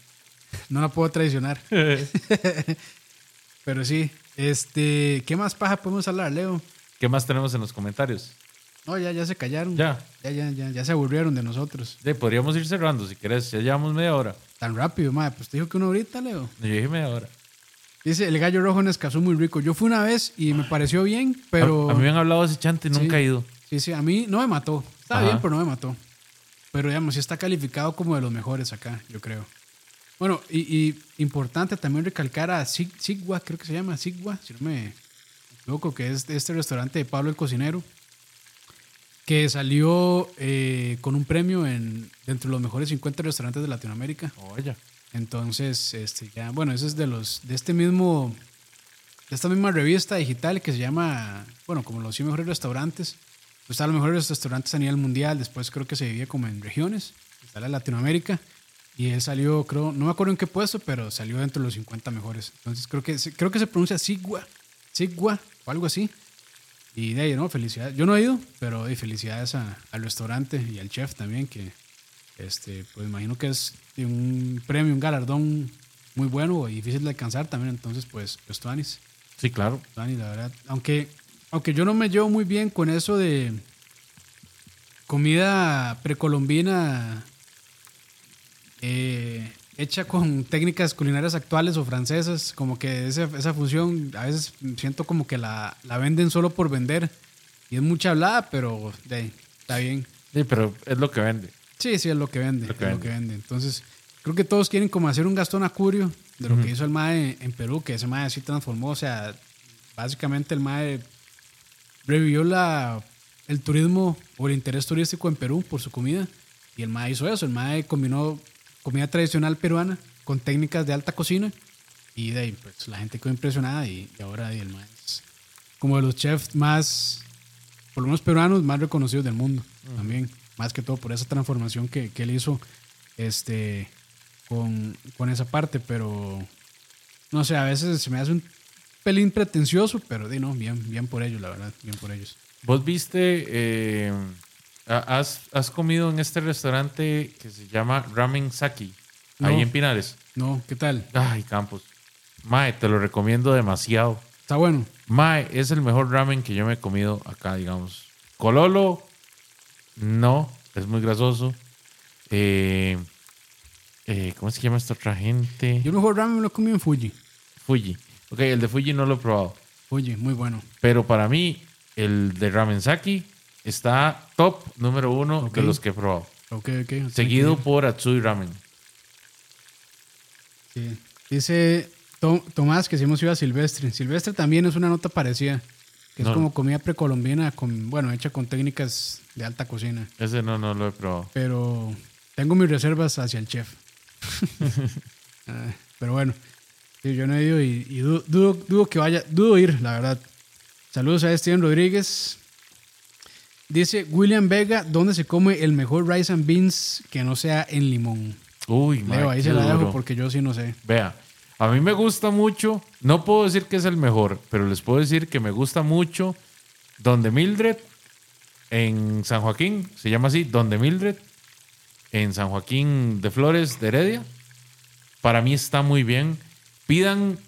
Speaker 1: No la puedo traicionar. Pero sí, este, ¿qué más paja podemos hablar, Leo?
Speaker 2: ¿Qué más tenemos en los comentarios?
Speaker 1: No, ya, ya se callaron.
Speaker 2: Ya.
Speaker 1: Ya, ya, ya, ya se aburrieron de nosotros.
Speaker 2: Sí, podríamos ir cerrando si querés. Ya llevamos media hora.
Speaker 1: Tan rápido, madre. Pues te dijo que una horita, Leo.
Speaker 2: Yo dije media hora.
Speaker 1: Dice, el gallo rojo en Escazú muy rico. Yo fui una vez y me pareció bien, pero...
Speaker 2: A, a mí me han hablado de ese chante y
Speaker 1: Sí.
Speaker 2: nunca he ido.
Speaker 1: Sí, sí, a mí no me mató. Estaba
Speaker 2: Ajá.
Speaker 1: bien, pero no me mató. Pero digamos, sí está calificado como de los mejores acá, yo creo. Bueno, y, y importante también recalcar a Sig- Sigua, creo que se llama Sigua, si no me equivoco, que es este restaurante de Pablo el Cocinero, que salió eh, con un premio en, dentro de los mejores 50 restaurantes de Latinoamérica.
Speaker 2: Oye.
Speaker 1: Entonces, este, ya, bueno, ese es de los, de este mismo, de esta misma revista digital que se llama, bueno, como los 100 mejores restaurantes. Pues están los mejores restaurantes a nivel mundial, después creo que se divide como en regiones, está la Latinoamérica, y él salió, creo, no me acuerdo en qué puesto, pero salió dentro de los 50 mejores. Entonces creo que, se- creo que se pronuncia Sigua, Sigua, o algo así. Y de ahí, ¿no? Felicidades. Yo no he ido, pero de felicidades a- al restaurante y al chef también, que este, pues imagino que es un premio, un galardón muy bueno y difícil de alcanzar también. Entonces, pues, pues Tuanis,
Speaker 2: Sí, claro.
Speaker 1: Tuanis, la verdad. Aunque, aunque yo no me llevo muy bien con eso de comida precolombina eh, hecha con técnicas culinarias actuales o francesas, como que esa, esa fusión a veces siento como que la, la venden solo por vender y es mucha hablada, pero está bien.
Speaker 2: Sí, pero es lo que vende.
Speaker 1: Sí, sí, es lo que vende.
Speaker 2: Lo que
Speaker 1: es
Speaker 2: vende.
Speaker 1: lo que vende. Entonces, creo que todos quieren como hacer un Gastón Acurio de lo que hizo el MAE en Perú, que ese MAE sí transformó. O sea, básicamente el MAE revivió la, el turismo o el interés turístico en Perú por su comida. Y el MAE hizo eso. El MAE combinó comida tradicional peruana con técnicas de alta cocina. Y de ahí, pues la gente quedó impresionada. Y, y ahora el MAE es como de los chefs más, por lo menos peruanos, más reconocidos del mundo también. Más que todo por esa transformación que, que él hizo este, con, con esa parte. Pero no sé, a veces se me hace un pelín pretencioso, pero di no, bien, bien por ellos, la verdad, bien por ellos.
Speaker 2: ¿Vos viste, eh, has, has comido en este restaurante que se llama Ramen Saki, ahí en Pinares?
Speaker 1: No, ¿qué tal?
Speaker 2: Ay, Campos. Mae, te lo recomiendo demasiado.
Speaker 1: Está bueno.
Speaker 2: Mae, es el mejor ramen que yo me he comido acá, digamos. Cololo, no, es muy grasoso. Eh, eh, ¿Cómo se llama esta otra gente?
Speaker 1: Yo mejor ramen me lo comí en Fuji.
Speaker 2: Fuji. Ok, el de Fuji no lo he probado.
Speaker 1: Fuji, muy bueno.
Speaker 2: Pero para mí, el de Ramen Saki está top número uno de los que he probado.
Speaker 1: Ok, ok.
Speaker 2: Seguido por Atsui Ramen.
Speaker 1: Sí. Dice To- Tomás que si hemos ido a Silvestre. Silvestre también es una nota parecida. Que es como comida precolombina, con, bueno, hecha con técnicas de alta cocina.
Speaker 2: Ese no, no lo he probado.
Speaker 1: Pero tengo mis reservas hacia el chef. Ah, pero bueno, sí, yo no he ido y, y dudo, dudo, dudo que vaya, dudo ir, la verdad. Saludos a Steven Rodríguez. Dice William Vega, ¿dónde se come el mejor rice and beans que no sea en limón?
Speaker 2: Uy,
Speaker 1: Leo, ahí se la dejo porque yo sí no sé.
Speaker 2: Vea, a mí me gusta mucho, no puedo decir que es el mejor, pero les puedo decir que me gusta mucho Donde Mildred en San Joaquín, se llama así, Donde Mildred, en San Joaquín de Flores de Heredia. Para mí está muy bien. Pidan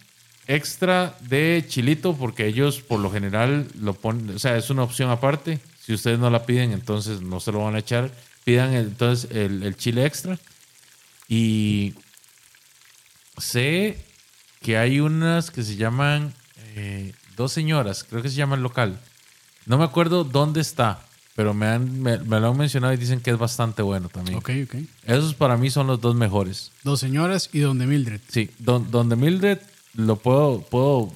Speaker 2: extra de chilito porque ellos por lo general lo ponen, o sea, es una opción aparte. Si ustedes no la piden, entonces no se lo van a echar. Pidan el- entonces el, el chile extra. Y sé que hay unas que se llaman eh, dos señoras, creo que se llama el local. No me acuerdo dónde está, pero me, han, me, me lo han mencionado y dicen que es bastante bueno también.
Speaker 1: Ok, ok.
Speaker 2: Esos para mí son los dos mejores.
Speaker 1: Dos señoras y donde Mildred.
Speaker 2: Sí, don- donde Mildred lo puedo, puedo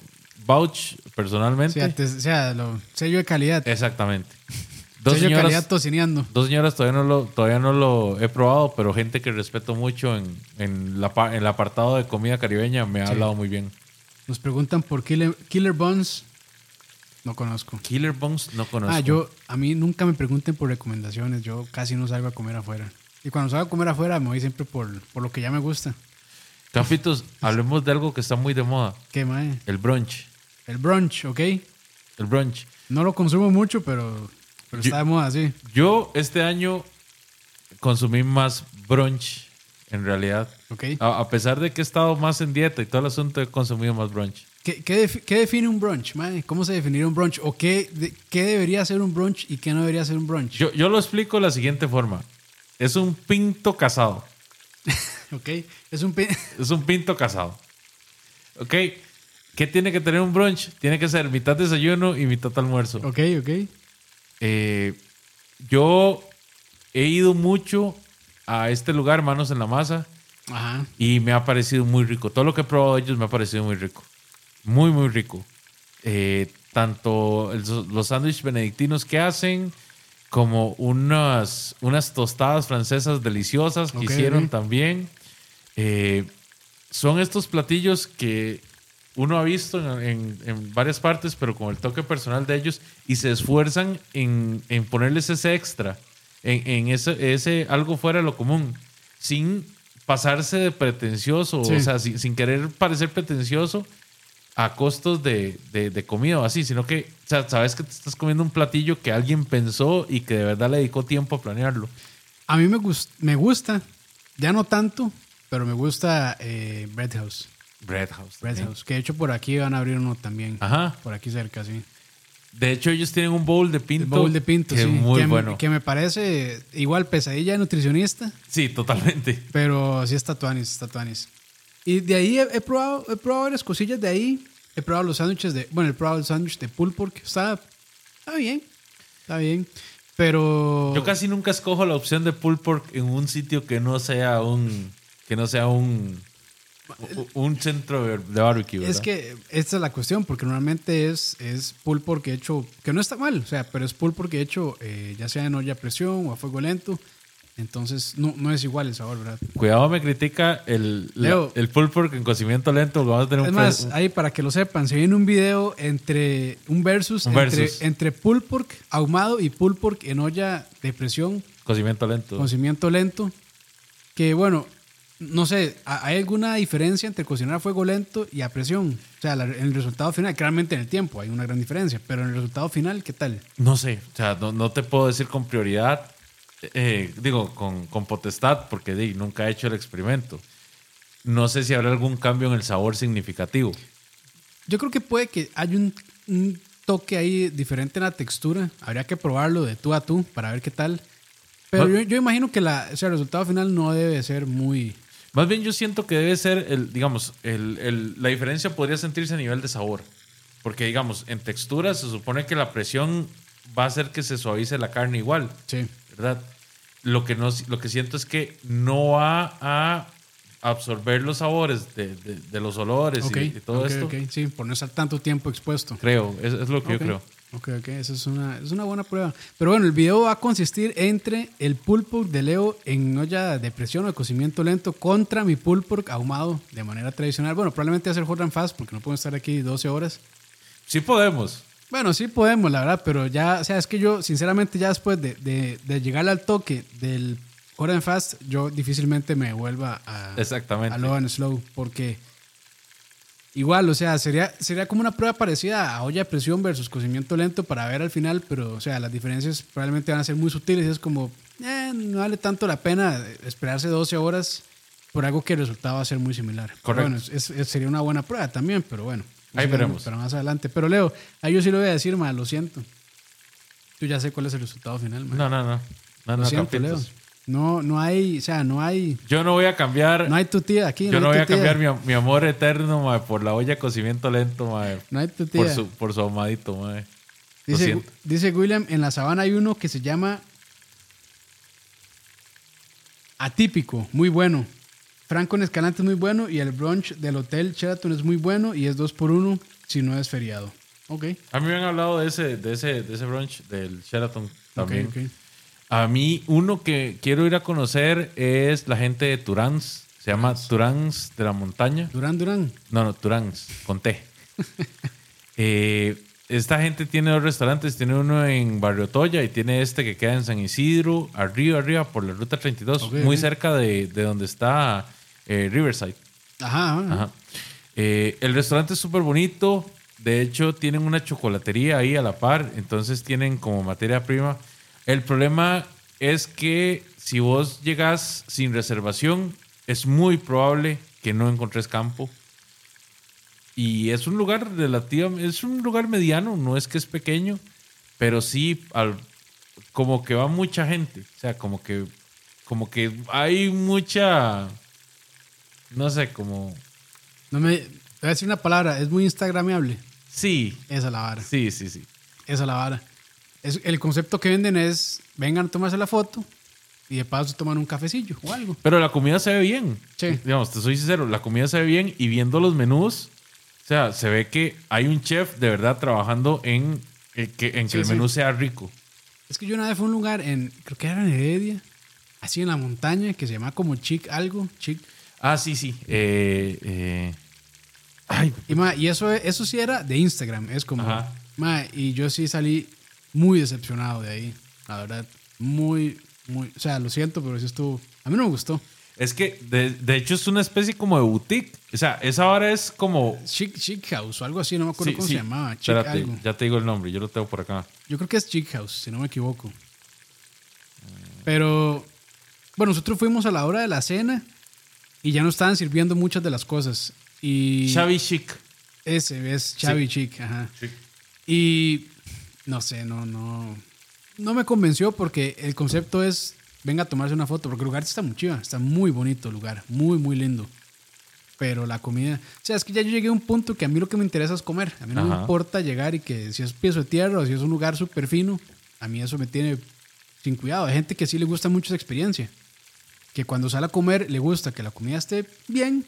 Speaker 2: vouch personalmente.
Speaker 1: Sí, antes- o sea, lo, sello de calidad.
Speaker 2: Exactamente. Dos
Speaker 1: sello de calidad tocineando.
Speaker 2: dos señoras todavía no, lo, todavía no lo he probado, pero gente que respeto mucho en, en, la, pa- en el apartado de comida caribeña me ha
Speaker 1: Sí.
Speaker 2: hablado muy bien.
Speaker 1: Nos preguntan por Killer, Killer Buns. No conozco.
Speaker 2: Killer Bones no conozco.
Speaker 1: Ah, yo, a mí nunca me pregunten por recomendaciones. Yo casi no salgo a comer afuera. Y cuando salgo a comer afuera me voy siempre por, por lo que ya me gusta.
Speaker 2: Capitos, hablemos de algo que está muy de moda.
Speaker 1: ¿Qué, mae?
Speaker 2: El brunch.
Speaker 1: El brunch, ¿ok?
Speaker 2: El brunch.
Speaker 1: No lo consumo mucho, pero, pero
Speaker 2: Yo-
Speaker 1: está de moda, sí.
Speaker 2: Yo este año consumí más brunch, en realidad.
Speaker 1: ¿Ok?
Speaker 2: A, a pesar de que he estado más en dieta y todo el asunto, he consumido más brunch.
Speaker 1: ¿Qué, qué, defi- qué define un brunch? ¿Cómo se definiría un brunch? ¿O qué, de- qué debería ser un brunch y qué no debería ser un brunch?
Speaker 2: Yo, yo lo explico de la siguiente forma. Es un pinto casado.
Speaker 1: ¿Ok? Es un...
Speaker 2: Es un pinto casado. ¿Ok? ¿Qué tiene que tener un brunch? Tiene que ser mitad desayuno y mitad almuerzo.
Speaker 1: ok, ok.
Speaker 2: Eh, yo he ido mucho a este lugar, Manos en la Masa,
Speaker 1: Ajá.
Speaker 2: y me ha parecido muy rico. Todo lo que he probado de ellos me ha parecido muy rico. Muy, muy rico. Eh, tanto el- los sándwiches benedictinos que hacen, como unas, unas tostadas francesas deliciosas que hicieron también. Eh, son estos platillos que uno ha visto en, en- en varias partes, pero con el toque personal de ellos, y se esfuerzan en, en ponerles ese extra, en, ese, ese algo fuera de lo común, sin pasarse de pretencioso,
Speaker 1: Sí.
Speaker 2: o sea, sin, sin querer parecer pretencioso a costos de, de- de comida o así, sino que o sea, sabes que te estás comiendo un platillo que alguien pensó y que de verdad le dedicó tiempo a planearlo.
Speaker 1: A mí me, gus- me gusta, ya no tanto, pero me gusta eh, Bread House.
Speaker 2: Bread House.
Speaker 1: Bread
Speaker 2: también.
Speaker 1: House. Que de hecho por aquí van a abrir uno también.
Speaker 2: Ajá.
Speaker 1: Por aquí cerca, sí.
Speaker 2: De hecho, ellos tienen un bowl de pinto.
Speaker 1: El bowl de pinto,
Speaker 2: que
Speaker 1: sí.
Speaker 2: es muy
Speaker 1: que,
Speaker 2: bueno.
Speaker 1: Que me parece igual pesadilla de nutricionista,
Speaker 2: Sí, totalmente.
Speaker 1: pero sí está tuanis, está tuanis. Y de ahí he, he probado, he probado varias cosillas de ahí. He probado los sándwiches de, bueno, he probado el sándwich de pulled pork. Está, está bien, está bien. Pero...
Speaker 2: Yo casi nunca escojo la opción de pulled pork en un sitio que no sea un que no sea un un centro de barbecue.
Speaker 1: Es
Speaker 2: ¿verdad?
Speaker 1: que esta es la cuestión, porque normalmente es, es pulled pork hecho, que no está mal, o sea, pero es pulled pork hecho eh, ya sea en olla a presión o a fuego lento. Entonces no, no es igual el sabor, ¿verdad?
Speaker 2: Cuidado, me critica el, la-
Speaker 1: Leo.
Speaker 2: el pulled pork en cocimiento lento. Vamos a tener
Speaker 1: Es más,
Speaker 2: un-
Speaker 1: ahí para que lo sepan, se viene un video entre un versus,
Speaker 2: Un
Speaker 1: entre,
Speaker 2: versus.
Speaker 1: entre pulled pork ahumado y pulled pork en olla de presión,
Speaker 2: cocimiento lento.
Speaker 1: cocimiento lento. Que bueno, no sé, ¿ha- ¿hay alguna diferencia entre cocinar a fuego lento y a presión? O sea, en el resultado final, claramente en el tiempo hay una gran diferencia, pero en el resultado final, ¿qué tal?
Speaker 2: No sé, o sea, no, no te puedo decir con prioridad, eh, digo, con, con potestad, porque di, nunca he hecho el experimento. No sé si habrá algún cambio en el sabor significativo.
Speaker 1: Yo creo que puede que haya un, un toque ahí diferente en la textura. Habría que probarlo de tú a tú para ver qué tal. Pero yo, yo imagino que la, o sea, el resultado final no debe ser muy...
Speaker 2: Más bien yo siento que debe ser, el, digamos, el, el- la diferencia podría sentirse a nivel de sabor. Porque, digamos, en textura se supone que la presión va a hacer que se suavice la carne igual,
Speaker 1: Sí.
Speaker 2: ¿verdad? Lo que, no, lo que siento es que no va a absorber los sabores de, de- de los olores y, y todo esto.
Speaker 1: ok, Sí, por no estar tanto tiempo expuesto.
Speaker 2: Creo, es, es lo que yo creo.
Speaker 1: Ok, ok, esa es una, es una buena prueba. Pero bueno, el video va a consistir entre el pulled pork de Leo en olla de presión o de cocimiento lento contra mi pulled pork ahumado de manera tradicional. Bueno, probablemente hacer hot and fast porque no puedo estar aquí 12 horas.
Speaker 2: Sí podemos.
Speaker 1: Bueno, sí podemos, la verdad, pero ya, o sea, es que yo, sinceramente, ya después de, de, de llegar al toque del hot and fast, yo difícilmente me vuelva a,
Speaker 2: Exactamente.
Speaker 1: a low and slow, porque igual, o sea, sería, sería como una prueba parecida a olla de presión versus cocimiento lento para ver al final, pero, o sea, las diferencias probablemente van a ser muy sutiles. Es como, eh, no vale tanto la pena esperarse 12 horas por algo que el resultado va a ser muy similar. Pero
Speaker 2: Correcto.
Speaker 1: Bueno, es- es- sería una buena prueba también, pero bueno.
Speaker 2: Ahí veremos.
Speaker 1: Pero más adelante. Pero Leo, ahí yo sí lo voy a decir, ma, lo siento. Tú ya sé cuál es el resultado final, ma.
Speaker 2: No, no, no. No,
Speaker 1: lo
Speaker 2: no,
Speaker 1: siento, Leo. No, no hay, o sea, no hay,
Speaker 2: Yo no voy a cambiar.
Speaker 1: no hay tu tía aquí.
Speaker 2: yo no voy a cambiar mi, am- mi amor eterno mae, por la olla de cocimiento lento, mae,
Speaker 1: No hay tu tía.
Speaker 2: por, su, por su ahumadito. mae.
Speaker 1: Dice, William, en la sabana hay uno que se llama Atípico, muy bueno. Franco en Escalante es muy bueno y el brunch del Hotel Sheraton es muy bueno y es dos por uno si no es feriado. Ok,
Speaker 2: A mí me han hablado de ese, de ese, de ese brunch del Sheraton también.
Speaker 1: ok, ok.
Speaker 2: A mí, uno que quiero ir a conocer es la gente de Turans. Se llama Turans de la Montaña.
Speaker 1: Durán, Durán.
Speaker 2: No, no, Turans, con T. Eh, esta gente tiene dos restaurantes. Tiene uno en Barrio Toya y tiene este que queda en San Isidro, arriba, arriba, por la ruta 32,
Speaker 1: Ok,
Speaker 2: muy cerca de, de donde está eh, Riverside.
Speaker 1: Ajá, ajá.
Speaker 2: Ajá. Eh, el restaurante es súper bonito. De hecho, tienen una chocolatería ahí a la par. Entonces tienen como materia prima. El problema es que si vos llegas sin reservación, es muy probable que no encontres campo. Y es un lugar relativo, es un lugar mediano, no es que es pequeño, pero sí al- como que va mucha gente. O sea, como que, como que hay mucha, no sé, como
Speaker 1: No me, te voy a decir una palabra, es muy instagramable.
Speaker 2: Sí,
Speaker 1: Esa es la vara.
Speaker 2: sí, sí, sí.
Speaker 1: Esa es la vara. Es, el concepto que venden es, vengan a tomarse la foto y de paso toman un cafecillo o algo.
Speaker 2: Pero la comida se ve bien.
Speaker 1: Sí.
Speaker 2: Digamos, te soy sincero, la comida se ve bien y viendo los menús, o sea, se ve que hay un chef de verdad trabajando en, eh, que, en que
Speaker 1: Sí,
Speaker 2: el
Speaker 1: sí.
Speaker 2: menú sea rico.
Speaker 1: Es que yo una vez fui a un lugar en, creo que era en Heredia, así en la montaña, que se llama como Chic algo, Chic.
Speaker 2: Ah, sí, sí. Eh, eh, ay,
Speaker 1: Y, ma, y eso, eso sí era de Instagram, es como, ma, y yo sí salí muy decepcionado de ahí, la verdad, muy, muy, o sea, lo siento, pero sí estuvo, a mí no me gustó.
Speaker 2: es que de, de hecho es una especie como de boutique. O sea, esa hora es como...
Speaker 1: Chic, Chic House o algo así, no me acuerdo
Speaker 2: Sí,
Speaker 1: cómo
Speaker 2: sí.
Speaker 1: se llamaba, Chic
Speaker 2: Espérate,
Speaker 1: algo.
Speaker 2: ya te digo el nombre, yo lo tengo por acá.
Speaker 1: Yo creo que es Chic House, si no me equivoco. Pero, bueno, nosotros fuimos a la hora de la cena y ya nos estaban sirviendo muchas de las cosas. Y
Speaker 2: Xavi Chic.
Speaker 1: ese es Chavi Chic, ajá.
Speaker 2: Chic.
Speaker 1: Y no sé, no, no, no me convenció porque el concepto es venga a tomarse una foto, porque el lugar está muy chiva, está muy bonito el lugar, muy, muy lindo. Pero la comida, o sea, es que ya yo llegué a un punto que a mí lo que me interesa es comer. A mí no me importa llegar y que si es piso de tierra o si es un lugar súper fino, a mí eso me tiene sin cuidado. Hay gente que sí le gusta mucho esa experiencia. Que cuando sale a comer le gusta que la comida esté bien,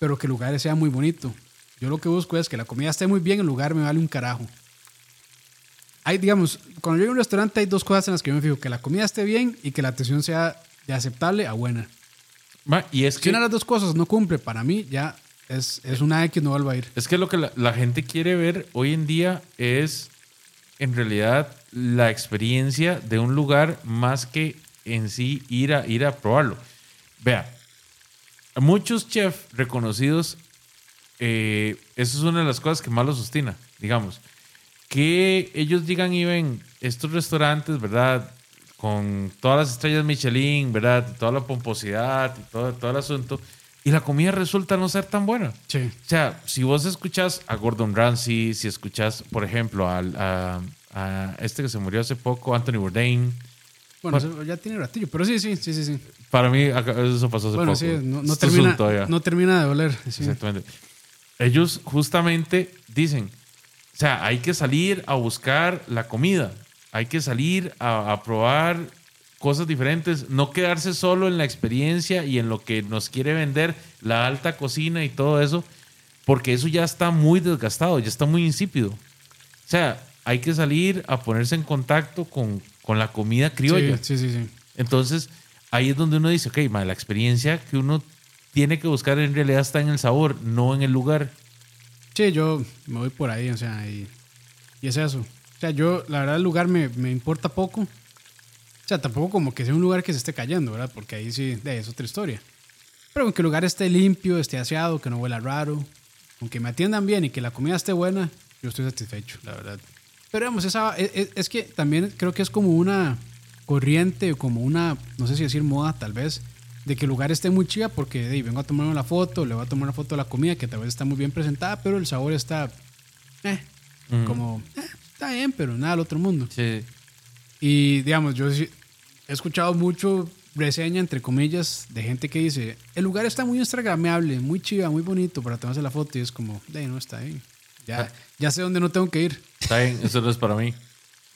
Speaker 1: pero que el lugar sea muy bonito. Yo lo que busco es que la comida esté muy bien, el lugar me vale un carajo. Hay, digamos, cuando yo llego a un restaurante hay dos cosas en las que yo me fijo, que la comida esté bien y que la atención sea de aceptable a buena.
Speaker 2: Ma, y es
Speaker 1: Si
Speaker 2: que...
Speaker 1: una de las dos cosas no cumple, para mí ya es, es una X, no vuelvo a ir.
Speaker 2: Es que lo que la, la gente quiere ver hoy en día es en realidad la experiencia de un lugar más que en sí ir a, ir a probarlo. Vea, muchos chefs reconocidos, eh, eso es una de las cosas que más los ostina, digamos. Que ellos digan y ven estos restaurantes, ¿verdad? Con todas las estrellas Michelin, ¿verdad? Toda la pomposidad y todo, todo el asunto. y la comida resulta no ser tan buena.
Speaker 1: Sí.
Speaker 2: O sea, si vos escuchás a Gordon Ramsay, si escuchás, por ejemplo, al- a, a este que se murió hace poco, Anthony Bourdain,
Speaker 1: Bueno, eso ya tiene ratillo, pero sí, sí, sí, sí. sí.
Speaker 2: para mí eso pasó hace
Speaker 1: Bueno,
Speaker 2: poco.
Speaker 1: sí, no, no termina, no termina de doler. sí.
Speaker 2: Exactamente. Ellos justamente dicen, o sea, hay que salir a buscar la comida, hay que salir a, a probar cosas diferentes, no quedarse solo en la experiencia y en lo que nos quiere vender la alta cocina y todo eso, porque eso ya está muy desgastado, ya está muy insípido. O sea, hay que salir a ponerse en contacto con, con la comida criolla.
Speaker 1: Sí, sí, sí. sí.
Speaker 2: Entonces, ahí es donde uno dice, ok, ma, la experiencia que uno tiene que buscar en realidad está en el sabor, no en el lugar.
Speaker 1: Sí, yo me voy por ahí, o sea, y, y es eso. O sea, yo, la verdad, el lugar me, me importa poco. O sea, tampoco como que sea un lugar que se esté cayendo, ¿verdad? Porque ahí sí, de, es otra historia. Pero con que el lugar esté limpio, esté aseado, que no huela raro, con que me atiendan bien y que la comida esté buena, yo estoy satisfecho, la verdad. Pero vamos, esa, es, es- es que también creo que es como una corriente, como una, no sé si decir moda tal vez, de que el lugar esté muy chiva porque hey, vengo a tomarme la foto, le voy a tomar una foto de la comida que tal vez está muy bien presentada, pero el sabor está, eh, como, eh, está bien, pero nada del otro mundo.
Speaker 2: Sí.
Speaker 1: Y digamos, yo he escuchado mucho reseña, entre comillas, de gente que dice, el lugar está muy instagramable, muy chiva, muy bonito para tomarse la foto y es como, de no está bien. Ya, ya sé dónde no tengo que ir.
Speaker 2: Está bien, eso no es para mí.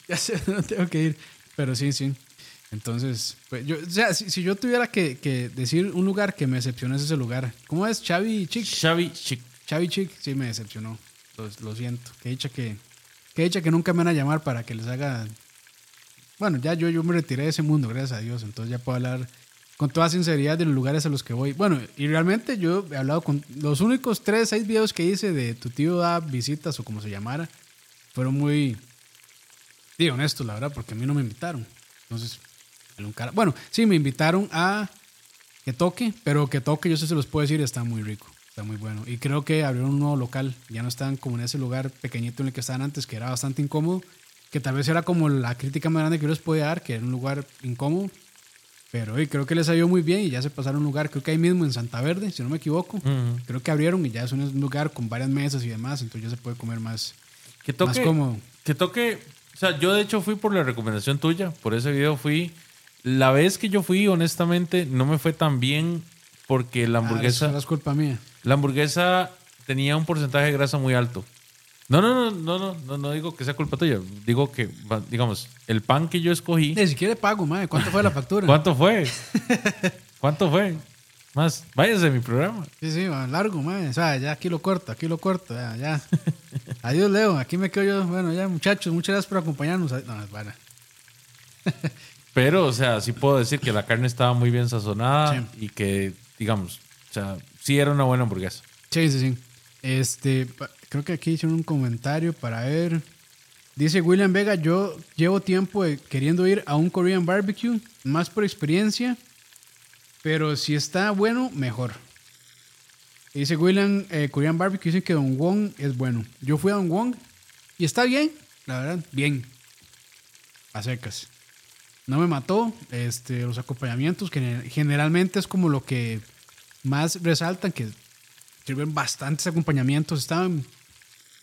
Speaker 1: Ya sé dónde no tengo que ir. Pero sí, sí. Entonces, pues yo, o sea, si, si yo tuviera que, que decir un lugar que me decepcionó es ese lugar. ¿Cómo es? Chavi Chic.
Speaker 2: Xavi Chic.
Speaker 1: Chavi Chic, sí me decepcionó. Lo, lo siento. Que dicha que, que dicha que nunca me van a llamar para que les haga. Bueno, ya yo, yo me retiré de ese mundo, gracias a Dios. Entonces ya puedo hablar con toda sinceridad de los lugares a los que voy. Bueno, y realmente yo he hablado con los únicos tres, seis videos que hice de tu tío da visitas o como se llamara, fueron muy, digo, honestos, la verdad, porque a mí no me invitaron. Entonces, en un cara- bueno, sí, me invitaron a que toque, pero que toque, yo sí se los puedo decir, está muy rico, está muy bueno. Y creo que abrieron un nuevo local, ya no están como en ese lugar pequeñito en el que estaban antes, que era bastante incómodo, que tal vez era como la crítica más grande que yo les podía dar, que era un lugar incómodo. Pero hoy creo que les salió muy bien y ya se pasaron a un lugar, creo que ahí mismo en Santa Verde, si no me equivoco.
Speaker 2: Ujú.
Speaker 1: Creo que abrieron y ya es un lugar con varias mesas y demás, entonces ya se puede comer más,
Speaker 2: Que
Speaker 1: más
Speaker 2: toque,
Speaker 1: cómodo.
Speaker 2: que toque. O sea, yo de hecho fui por la recomendación tuya, por ese video fui. La vez que yo fui, honestamente, no me fue tan bien porque la
Speaker 1: Ah, eso
Speaker 2: hamburguesa,
Speaker 1: es culpa mía.
Speaker 2: la hamburguesa tenía un porcentaje de grasa muy alto. No, no, no, no, no, no, no digo que sea culpa tuya. Digo que, digamos, el pan que yo escogí.
Speaker 1: Ni siquiera pago, madre. ¿Cuánto fue la factura?
Speaker 2: ¿Cuánto fue? ¿Cuánto fue? Más, váyase de mi programa.
Speaker 1: Sí, sí, largo, madre. O sea, ya aquí lo corto, aquí lo corto, ya, ya. Adiós, Leo. Aquí me quedo yo. Bueno, ya, muchachos, muchas gracias por acompañarnos. No, es vara.
Speaker 2: Pero, o sea, sí puedo decir que la carne estaba muy bien sazonada y que, digamos, o sea, sí era una buena hamburguesa.
Speaker 1: Sí, sí, sí. Este, creo que aquí hicieron un comentario para ver. Dice William Vega, yo llevo tiempo eh, queriendo ir a un Korean barbecue, más por experiencia, pero si está bueno, mejor. Dice William, eh, Korean barbecue, dice que Don Wong es bueno. Yo fui a Don Wong y está bien, la verdad, bien. A secas. No me mató. Este, los acompañamientos, que generalmente es como lo que más resaltan, que sirven bastantes acompañamientos, estaban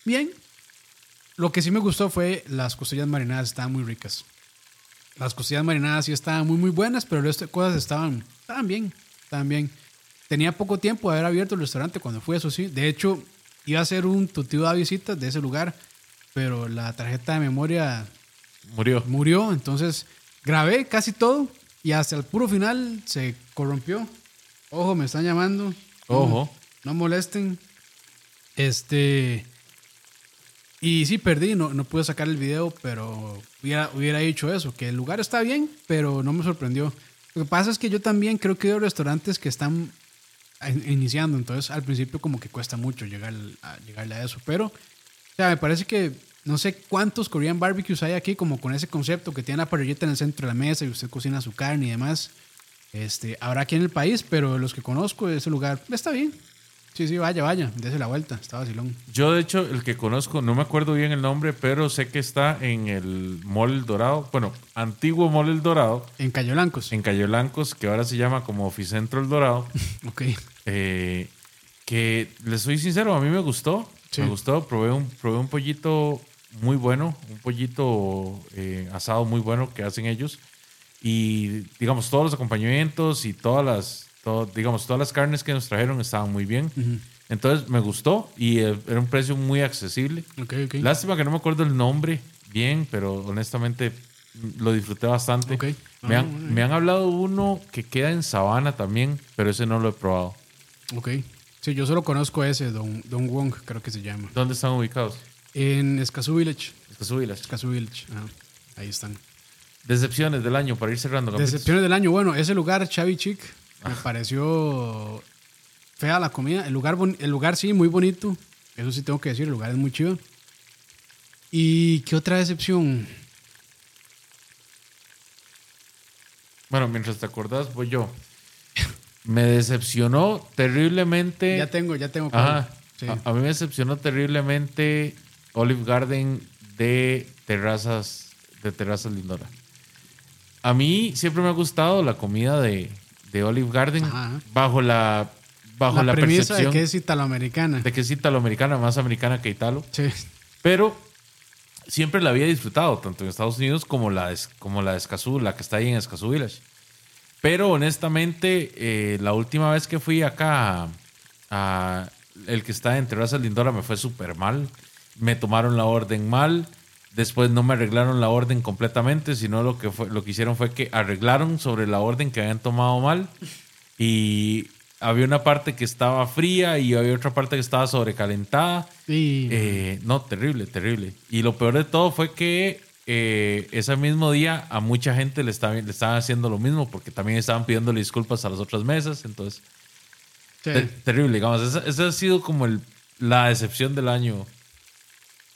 Speaker 1: bien. Lo que sí me gustó fue las costillas marinadas, estaban muy ricas. Las costillas marinadas sí estaban muy, muy buenas, pero el resto de cosas estaban, estaban bien, estaban bien. Tenía poco tiempo de haber abierto el restaurante cuando fui, eso sí. De hecho, iba a hacer un tuteo de visitas de ese lugar, pero la tarjeta de memoria
Speaker 2: Murió.
Speaker 1: murió, entonces grabé casi todo y hasta el puro final se corrompió. Ojo, me están llamando.
Speaker 2: Ojo.
Speaker 1: No, no molesten. Este. Y sí, perdí, no, no pude sacar el video, pero hubiera, hubiera dicho eso, que el lugar está bien, pero no me sorprendió. Lo que pasa es que yo también creo que hay restaurantes que están in- iniciando, entonces al principio como que cuesta mucho llegar a, llegarle a eso, pero, o sea, me parece que no sé cuántos Korean barbecues hay aquí, como con ese concepto que tiene la parrillita en el centro de la mesa y usted cocina su carne y demás. Este, habrá aquí en el país, pero los que conozco, ese lugar está bien. Sí, sí, vaya, vaya, dése la vuelta, está vacilón.
Speaker 2: Yo, de hecho, el que conozco, no me acuerdo bien el nombre, pero sé que está en el Mall El Dorado. Bueno, antiguo Mall El Dorado,
Speaker 1: En Cayo Blancos.
Speaker 2: en Calle Blancos, que ahora se llama como Oficentro El Dorado.
Speaker 1: Ok.
Speaker 2: Eh, que les soy sincero, a mí me gustó.
Speaker 1: Sí.
Speaker 2: Me gustó. Probé un, probé un pollito muy bueno, un pollito eh, asado muy bueno que hacen ellos. Y digamos, todos los acompañamientos y todas las, todo- digamos, todas las carnes que nos trajeron estaban muy bien. Entonces me gustó y eh, era un precio muy accesible.
Speaker 1: Ok, ok.
Speaker 2: Lástima que no me acuerdo el nombre bien, pero honestamente mm, lo disfruté bastante.
Speaker 1: Ok.
Speaker 2: Me,
Speaker 1: Ah,
Speaker 2: han,
Speaker 1: bueno.
Speaker 2: me han hablado uno que queda en Sabana también, pero ese no lo he probado.
Speaker 1: Ok. Sí, yo solo conozco ese, Don, Don Wong, creo que se llama.
Speaker 2: ¿Dónde están ubicados?
Speaker 1: En Escazú Village.
Speaker 2: Escazúbilas.
Speaker 1: Escazú Village. Ajá. Ahí están.
Speaker 2: Decepciones del año para ir cerrando. capítulos.
Speaker 1: Decepciones del año. Bueno, ese lugar, Chavi Chic, me pareció fea la comida. El lugar, bon- el lugar sí, muy bonito. Eso sí tengo que decir, el lugar es muy chido. ¿Y qué otra decepción?
Speaker 2: Bueno, mientras te acordás, voy yo. Me decepcionó terriblemente.
Speaker 1: Ya tengo, ya tengo.
Speaker 2: Ajá.
Speaker 1: Sí.
Speaker 2: A, a mí me decepcionó terriblemente Olive Garden de terrazas, de terrazas Lindora. A mí siempre me ha gustado la comida de, de Olive Garden
Speaker 1: Ajá.
Speaker 2: bajo la bajo
Speaker 1: la,
Speaker 2: la,
Speaker 1: premisa
Speaker 2: percepción
Speaker 1: de que es italoamericana.
Speaker 2: de que es italoamericana, más americana que italo.
Speaker 1: Sí.
Speaker 2: Pero siempre la había disfrutado, tanto en Estados Unidos como la como la de Escazú, la que está ahí en Escazú Village. Pero honestamente, eh, la última vez que fui acá a, a el que está en Terrazas Lindora me fue súper mal. Me tomaron la orden mal. Después no me arreglaron la orden completamente, sino lo que, fue, lo que hicieron fue que arreglaron sobre la orden que habían tomado mal. Y había una parte que estaba fría y había otra parte que estaba sobrecalentada. Eh, no, terrible, terrible. Y lo peor de todo fue que eh, ese mismo día a mucha gente le, le estaban haciendo lo mismo porque también estaban pidiéndole disculpas a las otras mesas. Entonces,
Speaker 1: sí.
Speaker 2: terrible, digamos. Esa, esa ha sido como el- la decepción del año.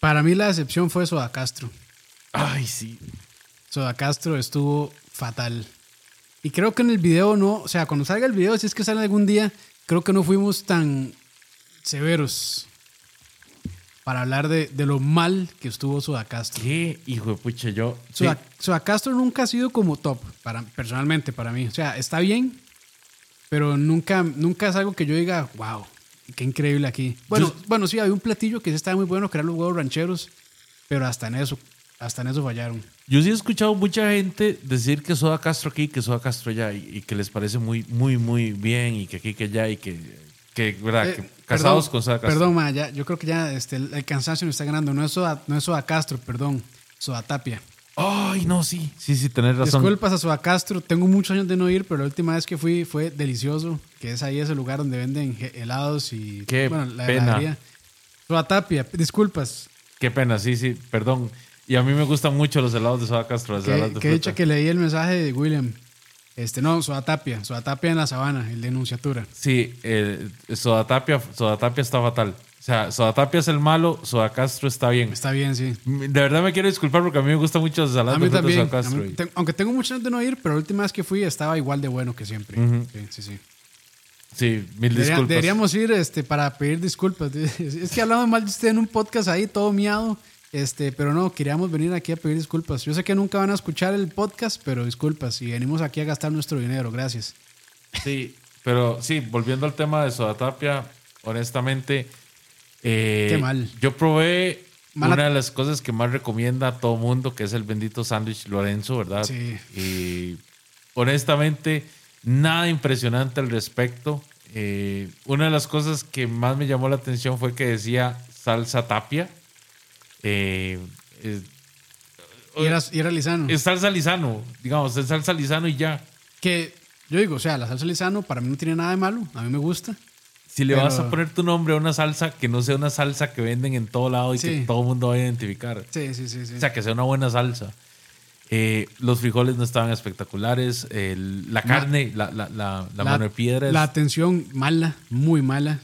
Speaker 1: Para mí la decepción fue Soda Castro.
Speaker 2: Ay, sí.
Speaker 1: Soda Castro estuvo fatal. Y creo que en el video no, o sea, cuando salga el video, si es que sale algún día, creo que no fuimos tan severos para hablar de, de lo mal que estuvo Soda Castro.
Speaker 2: Qué hijo de pucha, yo. sí.
Speaker 1: Soda Castro nunca ha sido como top, para, personalmente para mí. O sea, está bien, pero nunca, nunca es algo que yo diga, wow, qué increíble aquí. Bueno,
Speaker 2: Yo-
Speaker 1: bueno sí, había un platillo que sí estaba muy bueno, que eran los huevos rancheros, pero hasta en eso, hasta en eso fallaron.
Speaker 2: Yo sí he escuchado mucha gente decir que Soda Castro aquí, que Soda Castro allá, y, y que les parece muy, muy, muy bien, y que aquí, que allá, y que, que, ¿verdad?
Speaker 1: Eh,
Speaker 2: que casados
Speaker 1: perdón,
Speaker 2: con Soda Castro.
Speaker 1: Perdón, ma, ya, yo creo que ya este, el, el cansancio nos está ganando. No es Soda, no es Soda Castro, perdón. Soda Tapia.
Speaker 2: Ay, no, sí. Sí, sí, tenés razón.
Speaker 1: Disculpas a Soda Castro. Tengo muchos años de no ir, pero la última vez que fui fue delicioso. Que es ahí ese lugar donde venden helados y
Speaker 2: Qué
Speaker 1: la
Speaker 2: pena.
Speaker 1: heladería. Soda Tapia, disculpas.
Speaker 2: Qué pena, sí, sí, perdón. Y a mí me gustan mucho los helados de Soda Castro. los
Speaker 1: Que,
Speaker 2: helados de
Speaker 1: que
Speaker 2: fruta.
Speaker 1: dicha que leí el mensaje de William. Este, no, Soda Tapia. Soda Tapia en la sabana, el de enunciatura.
Speaker 2: Sí, eh, Soda, Tapia, Soda Tapia está fatal. O sea, Soda Tapia es el malo, Soda Castro está bien.
Speaker 1: Está bien, sí.
Speaker 2: De verdad me quiero disculpar porque a mí me gustan mucho
Speaker 1: mí
Speaker 2: de fruta de
Speaker 1: también.
Speaker 2: Soda Castro.
Speaker 1: mí- te- aunque tengo muchos años de no ir, pero la última vez que fui estaba igual de bueno que siempre.
Speaker 2: Ujú.
Speaker 1: Sí, sí, sí.
Speaker 2: Sí, mil
Speaker 1: Debería-
Speaker 2: disculpas.
Speaker 1: deberíamos ir este, para pedir disculpas. Es que hablamos mal de usted en un podcast ahí, todo miado. Este, pero no, queríamos venir aquí a pedir disculpas. Yo sé que nunca van a escuchar el podcast, pero disculpas. Y venimos aquí a gastar nuestro dinero. Gracias.
Speaker 2: Sí, pero sí, volviendo al tema de Soda Tapia, honestamente, eh,
Speaker 1: Qué mal.
Speaker 2: Yo probé
Speaker 1: Mala-
Speaker 2: una de las cosas que más recomienda a todo mundo, que es el bendito sándwich Lorenzo, ¿verdad?
Speaker 1: Sí.
Speaker 2: Y honestamente, nada impresionante al respecto. Eh, una de las cosas que más me llamó la atención fue que decía salsa tapia. Eh,
Speaker 1: Y era, y era Lizano.
Speaker 2: es salsa lisano, digamos, es salsa lisano y ya.
Speaker 1: Que yo digo, o sea, la salsa Lizano para mí no tiene nada de malo. A mí me gusta.
Speaker 2: Si le
Speaker 1: Pero-
Speaker 2: vas a poner tu nombre a una salsa que no sea una salsa que venden en todo lado y
Speaker 1: Sí.
Speaker 2: que todo el mundo va a identificar.
Speaker 1: Sí, sí, sí. sí.
Speaker 2: O sea, que sea una buena salsa. Eh, los frijoles no estaban espectaculares. el- la carne, la, la, la, la mano de piedra. es-
Speaker 1: La atención mala, muy mala.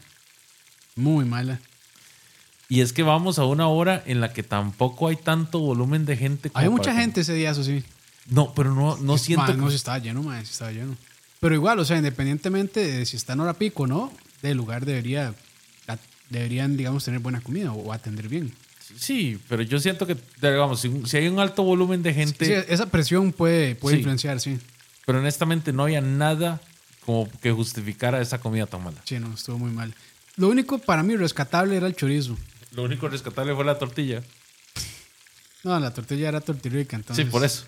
Speaker 1: Muy mala.
Speaker 2: y es que vamos a una hora en la que tampoco hay tanto volumen de gente. como
Speaker 1: Había mucha gente ese día, eso sí.
Speaker 2: No, pero no, no
Speaker 1: Es-
Speaker 2: siento
Speaker 1: ma,
Speaker 2: que-
Speaker 1: No, si estaba lleno, más, si estaba lleno. Pero igual, o sea, independientemente de si está en hora pico o no, el lugar debería deberían, digamos, tener buena comida o, atender bien.
Speaker 2: Sí, pero yo siento que, digamos, si, hay un alto volumen de gente...
Speaker 1: Sí, esa presión puede, puede influenciar, sí.
Speaker 2: Pero honestamente no había nada como que justificara esa comida tan mala.
Speaker 1: Sí, no, estuvo muy mal. Lo único para mí rescatable era el chorizo.
Speaker 2: Lo único rescatable fue la tortilla.
Speaker 1: No, la tortilla era tortirica, entonces.
Speaker 2: Sí, por eso.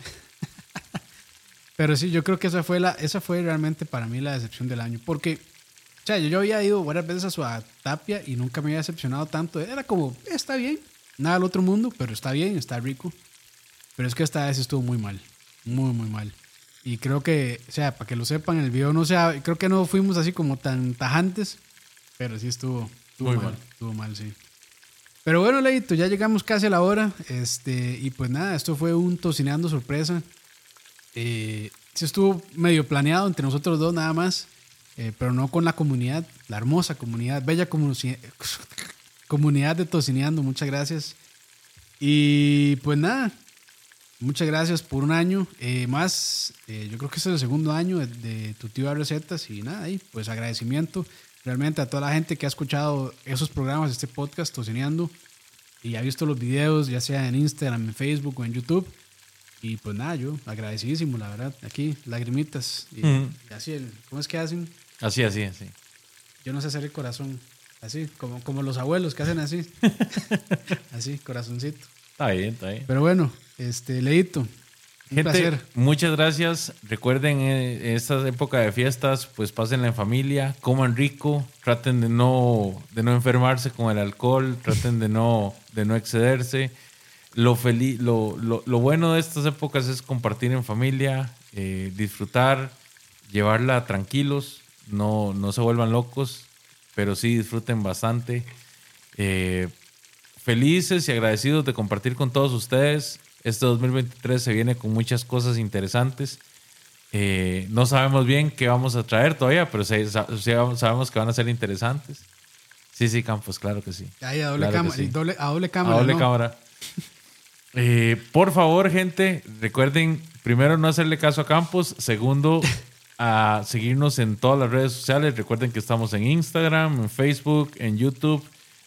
Speaker 1: Pero sí, yo creo que esa fue, la, esa fue realmente para mí la decepción del año. Porque, sea, yo, había ido varias veces a su tapia y nunca me había decepcionado tanto. Era como, está bien, nada del otro mundo, pero está bien, está rico. Pero es que esta vez estuvo muy mal, muy, muy mal. Y creo que, o sea, para que lo sepan, el video no sea, creo que no fuimos así como tan tajantes, pero sí estuvo, estuvo mal, Estuvo mal, sí. Pero bueno, Leito, ya llegamos casi a la hora. Este, y pues nada, esto fue un tocineando sorpresa. Eh, sí estuvo medio planeado entre nosotros dos nada más, eh, pero no con la comunidad, la hermosa comunidad, bella comunidad de tocineando. Muchas gracias. Y pues nada, muchas gracias por un año eh, más. yo creo que este es el segundo año de, de tu tío de recetas y nada, ahí pues agradecimiento realmente a toda la gente que ha escuchado esos programas, este podcast, Tocineando, y ha visto los videos, ya sea en Instagram, en Facebook o en YouTube. Y pues nada, yo agradecidísimo, la verdad. Aquí, lagrimitas. Y, así, el, ¿cómo es que hacen?
Speaker 2: Así, así, así.
Speaker 1: Yo no sé hacer el corazón. Así, como, como los abuelos que hacen así. así, corazoncito.
Speaker 2: Está bien, está bien.
Speaker 1: Pero bueno, este, Leito,
Speaker 2: Gente, muchas gracias. Recuerden, eh, esta época de fiestas, pues pásenla en familia, coman rico, traten de no, de no enfermarse con el alcohol, traten de no, de no excederse. Lo, feliz, lo, lo, bueno de estas épocas es compartir en familia, eh, disfrutar, llevarla tranquilos, no, no se vuelvan locos, pero sí disfruten bastante. Eh, felices y agradecidos de compartir con todos ustedes. Este 2023 se viene con muchas cosas interesantes. Eh, no sabemos bien qué vamos a traer todavía, pero sabemos que van a ser interesantes. Sí, sí, Campos, claro que sí.
Speaker 1: Ahí a doble, cámara, a doble cámara.
Speaker 2: A doble cámara. Eh, por favor, gente, recuerden, primero, no hacerle caso a Campos. Segundo, a seguirnos en todas las redes sociales. Recuerden que estamos en Instagram, en Facebook, en YouTube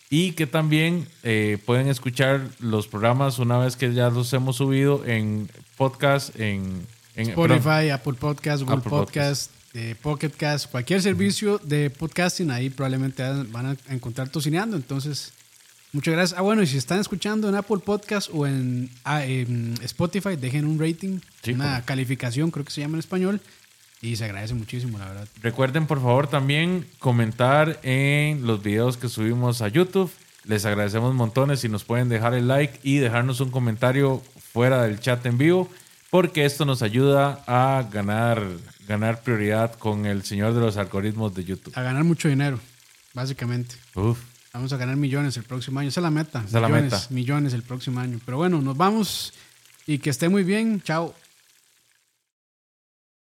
Speaker 2: y que también eh, pueden escuchar los programas una vez que ya los hemos subido en podcast, en,
Speaker 1: Spotify, Apple Podcast, Google Podcast, eh, Pocket Cast, cualquier servicio de podcasting, ahí probablemente van a encontrar Tocineando. Entonces, muchas gracias. Ah, bueno, y si están escuchando en Apple Podcast o en, ah, Spotify, dejen un rating, una calificación, creo que se llama en español. Y se agradece muchísimo, la verdad.
Speaker 2: Recuerden, por favor, también comentar en los videos que subimos a YouTube. Les agradecemos montones si nos pueden dejar el like y dejarnos un comentario fuera del chat en vivo, porque esto nos ayuda a ganar, ganar prioridad con el señor de los algoritmos de YouTube.
Speaker 1: A ganar mucho dinero, básicamente.
Speaker 2: Uf.
Speaker 1: Vamos a ganar millones el próximo año. Esa es la meta.
Speaker 2: Esa
Speaker 1: millones,
Speaker 2: la meta.
Speaker 1: Millones el próximo año. Pero bueno, nos vamos y que esté muy bien. Chao.